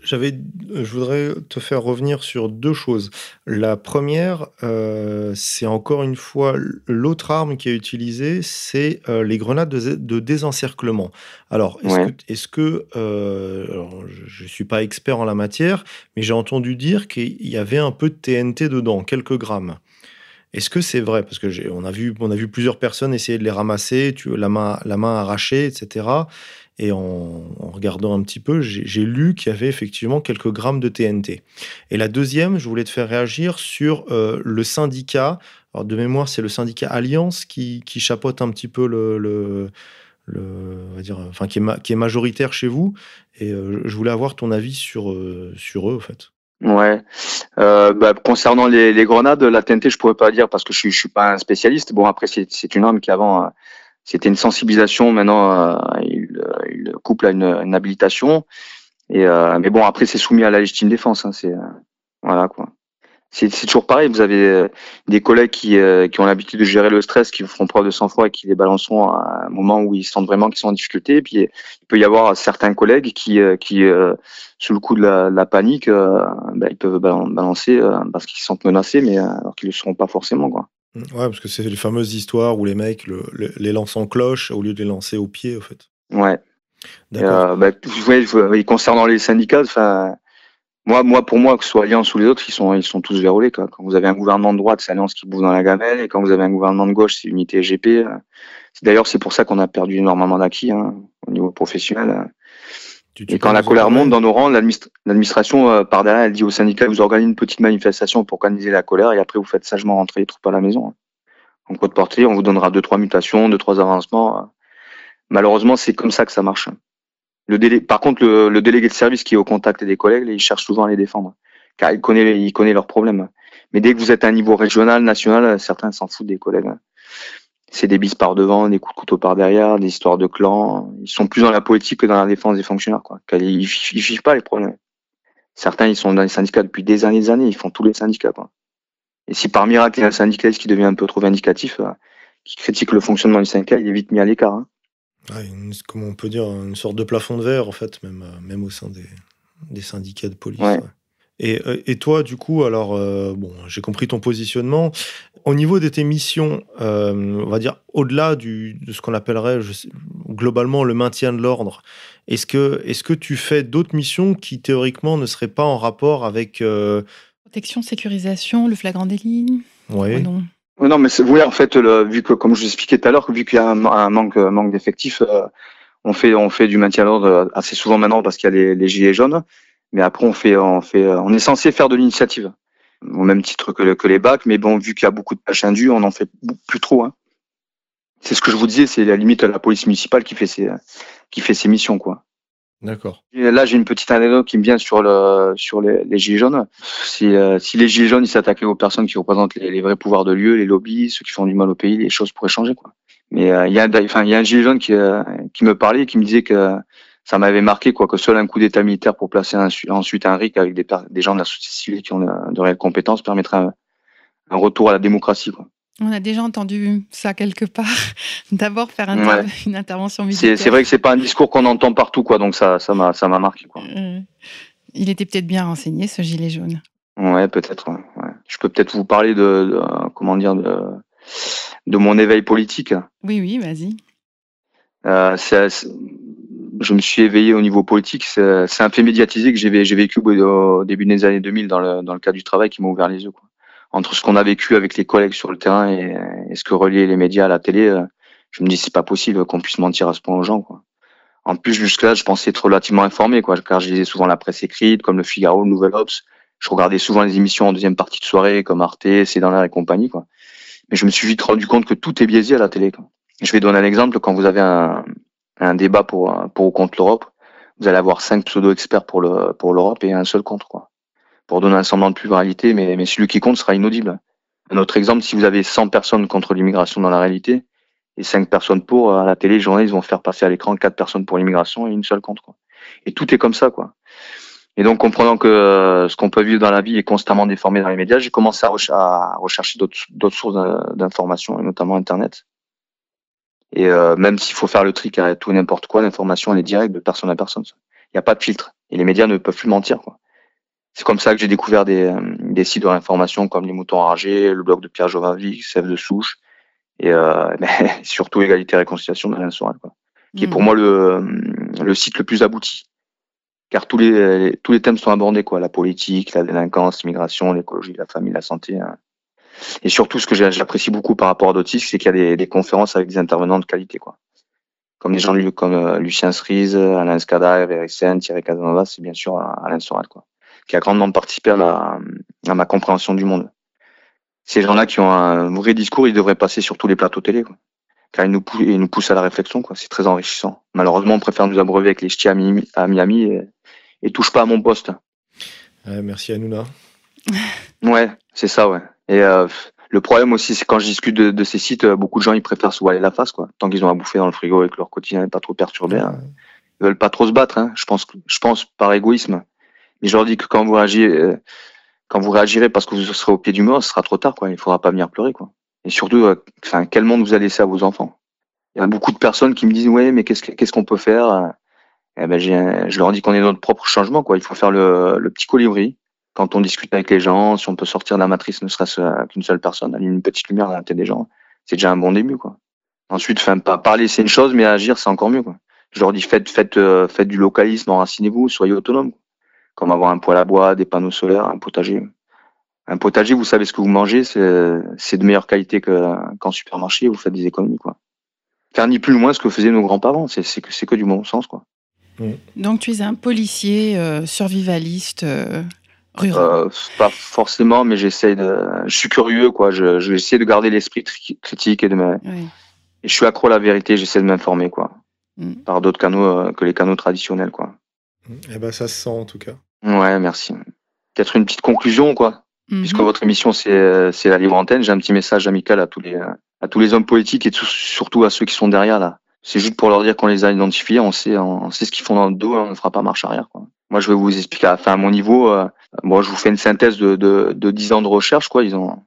J'avais, je voudrais te faire revenir sur deux choses. La première, euh, c'est encore une fois l'autre arme qui est utilisée, c'est euh, les grenades de, de, désencerclement. Alors, est-ce ouais. que, est que euh, alors, je ne suis pas expert en la matière, mais j'ai entendu dire qu'il y avait un peu de TNT dedans, quelques grammes. Est-ce que c'est vrai? Parce que on a vu, on a vu plusieurs personnes essayer de les ramasser, tu, la main, la main arrachée, etc. Et en, regardant un petit peu, j'ai lu qu'il y avait effectivement quelques grammes de TNT. Et la deuxième, je voulais te faire réagir sur euh, le syndicat. Alors de mémoire, c'est le syndicat Alliance qui, chapeaute un petit peu le, on va dire, enfin qui est, majoritaire chez vous. Et euh, je voulais avoir ton avis sur, euh, sur eux, en fait. Ouais. Bah, concernant les, grenades, la TNT, je pourrais pas dire parce que je je suis pas un spécialiste. Bon, après, c'est une arme qui avant c'était une sensibilisation. Maintenant, euh, il, il, couple à une, une habilitation. Et euh, mais bon, après, c'est soumis à la légitime défense. Hein, c'est voilà quoi. C'est toujours pareil. Vous avez des collègues qui, qui ont l'habitude de gérer le stress, qui feront preuve de sang-froid et qui les balanceront à un moment où ils sentent vraiment qu'ils sont en difficulté. Et puis il peut y avoir certains collègues qui, qui sous le coup de la, la panique, ben, ils peuvent balancer parce qu'ils se sentent menacés, mais alors qu'ils ne le seront pas forcément quoi. Ouais, parce que c'est les fameuses histoires où les mecs le, le, les lancent en cloche au lieu de les lancer au pied, en fait. Ouais. Euh, bah, ouais, concernant les syndicats, enfin, moi, moi, pour moi, que ce soit Alliance ou les autres, ils sont, ils sont tous verrouillés. Quoi. Quand vous avez un gouvernement de droite, c'est Alliance qui bouffe dans la gamelle, et quand vous avez un gouvernement de gauche, c'est Unité GP. Euh. D'ailleurs, c'est pour ça qu'on a perdu énormément d'acquis hein, au niveau professionnel. Hein. Et quand la colère monte dans nos rangs, l'administration, euh, par derrière, elle dit aux syndicats, vous organisez une petite manifestation pour canaliser la colère et après vous faites sagement rentrer les troupes à la maison. En code portée, on vous donnera deux, trois mutations, deux, trois avancements. Malheureusement, c'est comme ça que ça marche. Le délai, par contre, le, le, délégué de service qui est au contact des collègues, il cherche souvent à les défendre, car il connaît, il connaît leurs problèmes. Mais dès que vous êtes à un niveau régional, national, certains s'en foutent des collègues c'est des bis par devant, des coups de couteau par derrière, des histoires de clans. Ils sont plus dans la politique que dans la défense des fonctionnaires. Quoi. Ils, ils vivent pas les problèmes. Certains, ils sont dans les syndicats depuis des années des années. Ils font tous les syndicats. Quoi. Et si par miracle, il y a un syndicaliste qui devient un peu trop vindicatif, euh, qui critique le fonctionnement du syndicat, il est vite mis à l'écart. Hein. Ouais, comment on peut dire, une sorte de plafond de verre, en fait, même, euh, même au sein des, des syndicats de police. Ouais. Et, et toi, du coup, alors, euh, bon, j'ai compris ton positionnement. Au niveau de tes missions, euh, on va dire au-delà de ce qu'on appellerait je sais- globalement le maintien de l'ordre, est-ce que, est que tu fais d'autres missions qui théoriquement ne seraient pas en rapport avec. euh, Protection, sécurisation, le flagrant délit? Ouais. Oh non. Oui, Non, mais c'est oui, en fait, le, vu que, comme je vous expliquais tout à l'heure, vu qu'il y a un, un manque, un manque d'effectifs, euh, on fait, on fait du maintien à l'ordre assez souvent maintenant parce qu'il y a les, les gilets jaunes. Mais après, on fait, on fait, on est censé faire de l'initiative, au même titre que, le- que les bacs. Mais bon, vu qu'il y a beaucoup de tâches indues, on en fait plus trop. Hein. C'est ce que je vous disais, c'est la limite la police municipale qui fait ses, qui fait ses missions, quoi. D'accord. Là, j'ai une petite anecdote qui me vient sur le sur les, les gilets jaunes. Si, euh, si les gilets jaunes s'attaquaient aux personnes qui représentent les, les vrais pouvoirs de lieu, les lobbies, ceux qui font du mal au pays, les choses pourraient changer quoi. Mais euh, il y a enfin il y a un gilet jaune qui euh, qui me parlait et qui me disait que ça m'avait marqué quoi que seul un coup d'état militaire pour placer un- ensuite un RIC avec des gens de la société civile qui ont de, réelles compétences permettrait un, un retour à la démocratie quoi. On a déjà entendu ça quelque part. [laughs] D'abord faire inter- Ouais. [laughs] une intervention militaire. c'est vrai que c'est pas un discours qu'on entend partout quoi donc ça ça m'a ça m'a marqué quoi. Euh, il était peut-être bien renseigné, ce gilet jaune. Ouais, peut-être. ouais, ouais. Je peux peut-être vous parler de, de, comment dire de, de mon éveil politique. Oui, oui, vas-y. Euh, c'est- je me suis éveillé au niveau politique. C'est un fait médiatisé que j'ai vé- j'ai vécu au, début des années 2000 dans le dans le cadre du travail qui m'a ouvert les yeux. Quoi. Entre ce qu'on a vécu avec les collègues sur le terrain et, et ce que reliaient les médias à la télé, euh, je me dis c'est pas possible qu'on puisse mentir à ce point aux gens. Quoi. En plus, jusque-là, je pensais être relativement informé, quoi, car je lisais souvent la presse écrite, comme le Figaro, le Nouvel Obs. Je regardais souvent les émissions en deuxième partie de soirée, comme Arte, C'est dans l'air et compagnie, quoi. Mais je me suis vite rendu compte que tout est biaisé à la télé. Quoi. Je vais donner un exemple. Quand vous avez un, un débat pour, pour ou contre l'Europe, vous allez avoir cinq pseudo-experts pour le pour l'Europe et un seul contre, quoi. Pour donner un semblant de pluralité, mais, mais celui qui compte sera inaudible. Un autre exemple, si vous avez 100 personnes contre l'immigration dans la réalité, et cinq personnes pour, à la télé, les journalistes vont faire passer à l'écran quatre personnes pour l'immigration et une seule contre. Quoi. Et tout est comme ça, quoi. Et donc, comprenant que euh, ce qu'on peut vivre dans la vie est constamment déformé dans les médias, j'ai commencé à, à rechercher d'autres sources d'in- d'informations, notamment Internet. Et euh, même s'il faut faire le tri, car tout et n'importe quoi, l'information, elle est directe de personne à personne. Il n'y a pas de filtre. Et les médias ne peuvent plus mentir, quoi. C'est comme ça que j'ai découvert des, euh, des sites de l'information comme les moutons enragés, le blog de Pierre Jovavic, Sève de Souche, et euh, [laughs] mais surtout Égalité et Réconciliation d'Alain Soral, quoi. Qui est pour Mm. moi le, le site le plus abouti. Car tous les, tous les thèmes sont abordés, quoi. La politique, la délinquance, l'immigration, l'écologie, la famille, la santé. hein. Et surtout, ce que j'apprécie beaucoup par rapport à d'autres sites, c'est qu'il y a des, des conférences avec des intervenants de qualité, quoi. Comme des gens comme euh, Lucien Cerise, Alain Scada, Eversen, Thierry Casanova, c'est bien sûr euh, Alain Soral, quoi. Qui a grandement participé à, la, à ma compréhension du monde. Ces gens-là qui ont un vrai discours, ils devraient passer sur tous les plateaux télé, quoi. Car ils nous, pou- ils nous poussent à la réflexion, quoi. C'est très enrichissant. Malheureusement, on préfère nous abreuver avec les ch'tis à Miami, à Miami et, et touche pas à mon poste. Ouais, merci Hanouna. Ouais, c'est ça, ouais. Et euh, le problème aussi, c'est quand je discute de, de ces sites, euh, beaucoup de gens ils préfèrent se voiler la face, quoi. Tant qu'ils ont à bouffer dans le frigo et que leur quotidien n'est pas trop perturbé, hein. ils veulent pas trop se battre. Hein. Je pense, je pense par égoïsme. Mais je leur dis que quand vous réagirez, euh, quand vous réagirez parce que vous serez au pied du mur, ce sera trop tard, quoi. Il faudra pas venir pleurer, quoi. Et surtout, euh, enfin, quel monde vous allez laisser à vos enfants? Il y a beaucoup de personnes qui me disent, ouais, mais qu'est-ce que- qu'est-ce qu'on peut faire? Eh ben, je leur dis qu'on est notre propre changement, quoi. Il faut faire le, le petit colibri. Quand on discute avec les gens, si on peut sortir de la matrice, ne serait-ce euh, qu'une seule personne, allumer une petite lumière dans la tête des gens, c'est déjà un bon début, quoi. Ensuite, enfin, pas parler, c'est une chose, mais agir, c'est encore mieux, quoi. Je leur dis, faites, faites, euh, faites du localisme, enracinez-vous, soyez autonomes. Comme avoir un poêle à bois, des panneaux solaires, un potager. Un potager, vous savez ce que vous mangez, c'est, de meilleure qualité que, qu'en supermarché, vous faites des économies, quoi. Faire ni plus ni moins ce que faisaient nos grands-parents, c'est, c'est que, du bon sens, quoi. Donc, tu es un policier euh, survivaliste euh, rural. Euh, pas forcément, mais j'essaye de. Je suis curieux, quoi. Je, je vais essayer de garder l'esprit critique et de me. Oui. Et je suis accro à la vérité. J'essaie de m'informer, quoi. Mm. Par d'autres canaux euh, que les canaux traditionnels, quoi. Eh ben, ça se sent en tout cas. Ouais, merci. Peut-être une petite conclusion, quoi. Mhm. Puisque votre émission c'est euh, c'est la libre antenne, j'ai un petit message amical à tous les à tous les hommes politiques et tout- surtout à ceux qui sont derrière là. C'est juste pour leur dire qu'on les a identifiés, on sait on sait ce qu'ils font dans le dos, et on ne fera pas marche arrière, quoi. Moi, je vais vous expliquer. Enfin, à mon niveau, euh, moi, je vous fais une synthèse de, de, de 10 ans de recherche, quoi. Ils ont,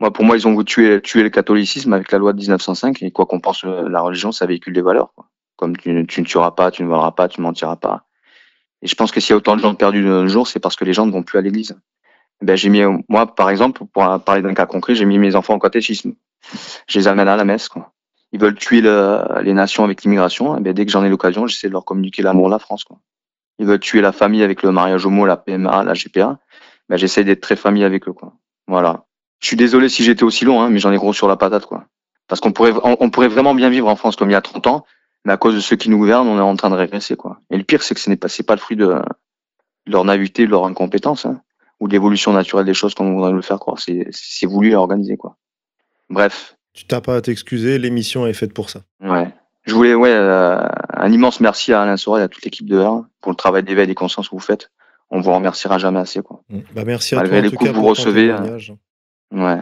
moi, pour moi, ils ont voulu tuer, le catholicisme avec la loi de 1905. Et quoi qu'on pense, euh, la religion, ça véhicule des valeurs, quoi. Comme tu, ne- tu ne tueras pas, tu ne voleras pas, tu ne mentiras pas. Et je pense que s'il y a autant de gens perdus de nos jours, c'est parce que les gens ne vont plus à l'église. Ben, j'ai mis, moi, par exemple, pour parler d'un cas concret, j'ai mis mes enfants au catéchisme. Je les amène à la messe, quoi. Ils veulent tuer les nations avec l'immigration. Ben, dès que j'en ai l'occasion, j'essaie de leur communiquer l'amour de la France, quoi. Ils veulent tuer la famille avec le mariage homo, la PMA, la GPA. Ben, j'essaie d'être très famille avec eux, quoi. Voilà. Je suis désolé si j'étais aussi long, hein, mais j'en ai gros sur la patate, quoi. Parce qu'on pourrait, on, pourrait vraiment bien vivre en France comme il y a 30 ans, mais à cause de ceux qui nous gouvernent, on est en train de régresser, quoi. Et le pire, c'est que ce n'est pas, pas le fruit de, leur naïveté, de leur incompétence, hein, ou de l'évolution naturelle des choses comme on voudrait le faire croire. C'est voulu et organisé, quoi. Bref. Tu t'as pas à t'excuser, l'émission est faite pour ça. Ouais. Je voulais, ouais, euh, un immense merci à Alain Sorel et à toute l'équipe de R pour le travail d'éveil des consciences que vous faites. On vous remerciera jamais assez, quoi. Mm. Bah, merci à Malgré toi. les coups que vous recevez. euh, ouais.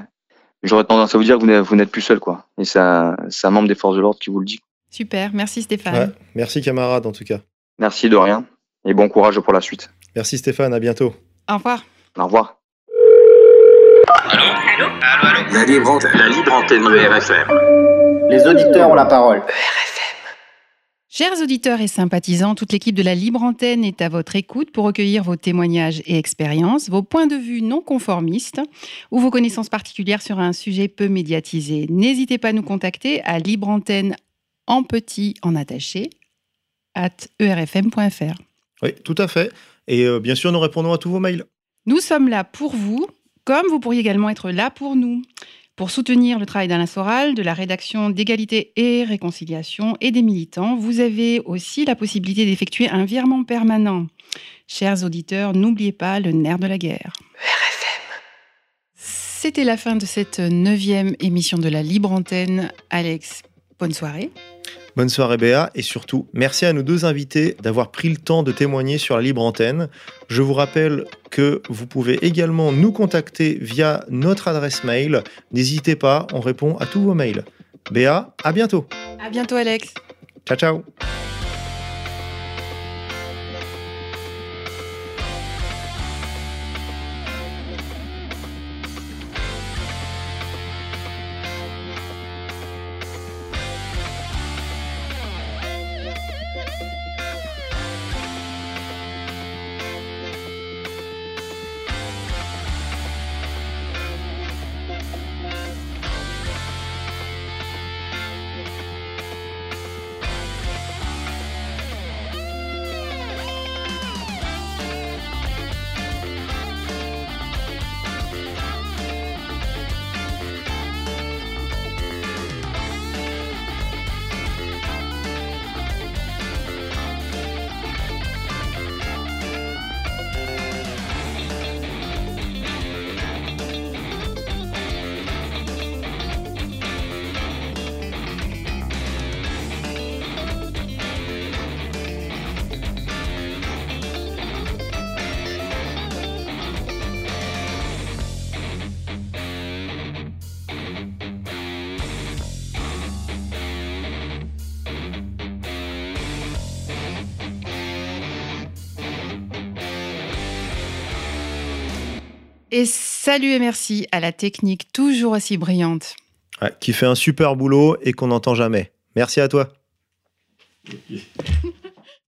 J'aurais tendance à vous dire que vous n'êtes plus seul, quoi. Et c'est un, un, membre des forces de l'ordre qui vous le dit. Super, merci Stéphane. Ouais. Merci camarade, en tout cas. Merci de rien. Et bon courage pour la suite. Merci Stéphane, à bientôt. Au revoir. Au revoir. Allô? Allô? Allô, allô? La libre antenne. La libre antenne de RFM. Les auditeurs ont la parole. RFM. Chers auditeurs et sympathisants, toute l'équipe de la Libre Antenne est à votre écoute pour recueillir vos témoignages et expériences, vos points de vue non conformistes ou vos connaissances particulières sur un sujet peu médiatisé. N'hésitez pas à nous contacter à libreantenne en petit en attaché at erfm.fr. Oui, tout à fait. Et euh, bien sûr, nous répondons à tous vos mails. Nous sommes là pour vous, comme vous pourriez également être là pour nous. Pour soutenir le travail d'Alain Soral, de la rédaction d'égalité et réconciliation et des militants, vous avez aussi la possibilité d'effectuer un virement permanent. Chers auditeurs, n'oubliez pas le nerf de la guerre. RFM. C'était la fin de cette neuvième émission de la Libre Antenne. Alex, bonne soirée. Bonne soirée Béa et surtout merci à nos deux invités d'avoir pris le temps de témoigner sur la libre antenne. Je vous rappelle que vous pouvez également nous contacter via notre adresse mail. N'hésitez pas, on répond à tous vos mails. Béa, à bientôt. À bientôt Alex. Ciao ciao. Salut et merci à la technique toujours aussi brillante. Qui fait un super boulot et qu'on n'entend jamais. Merci à toi.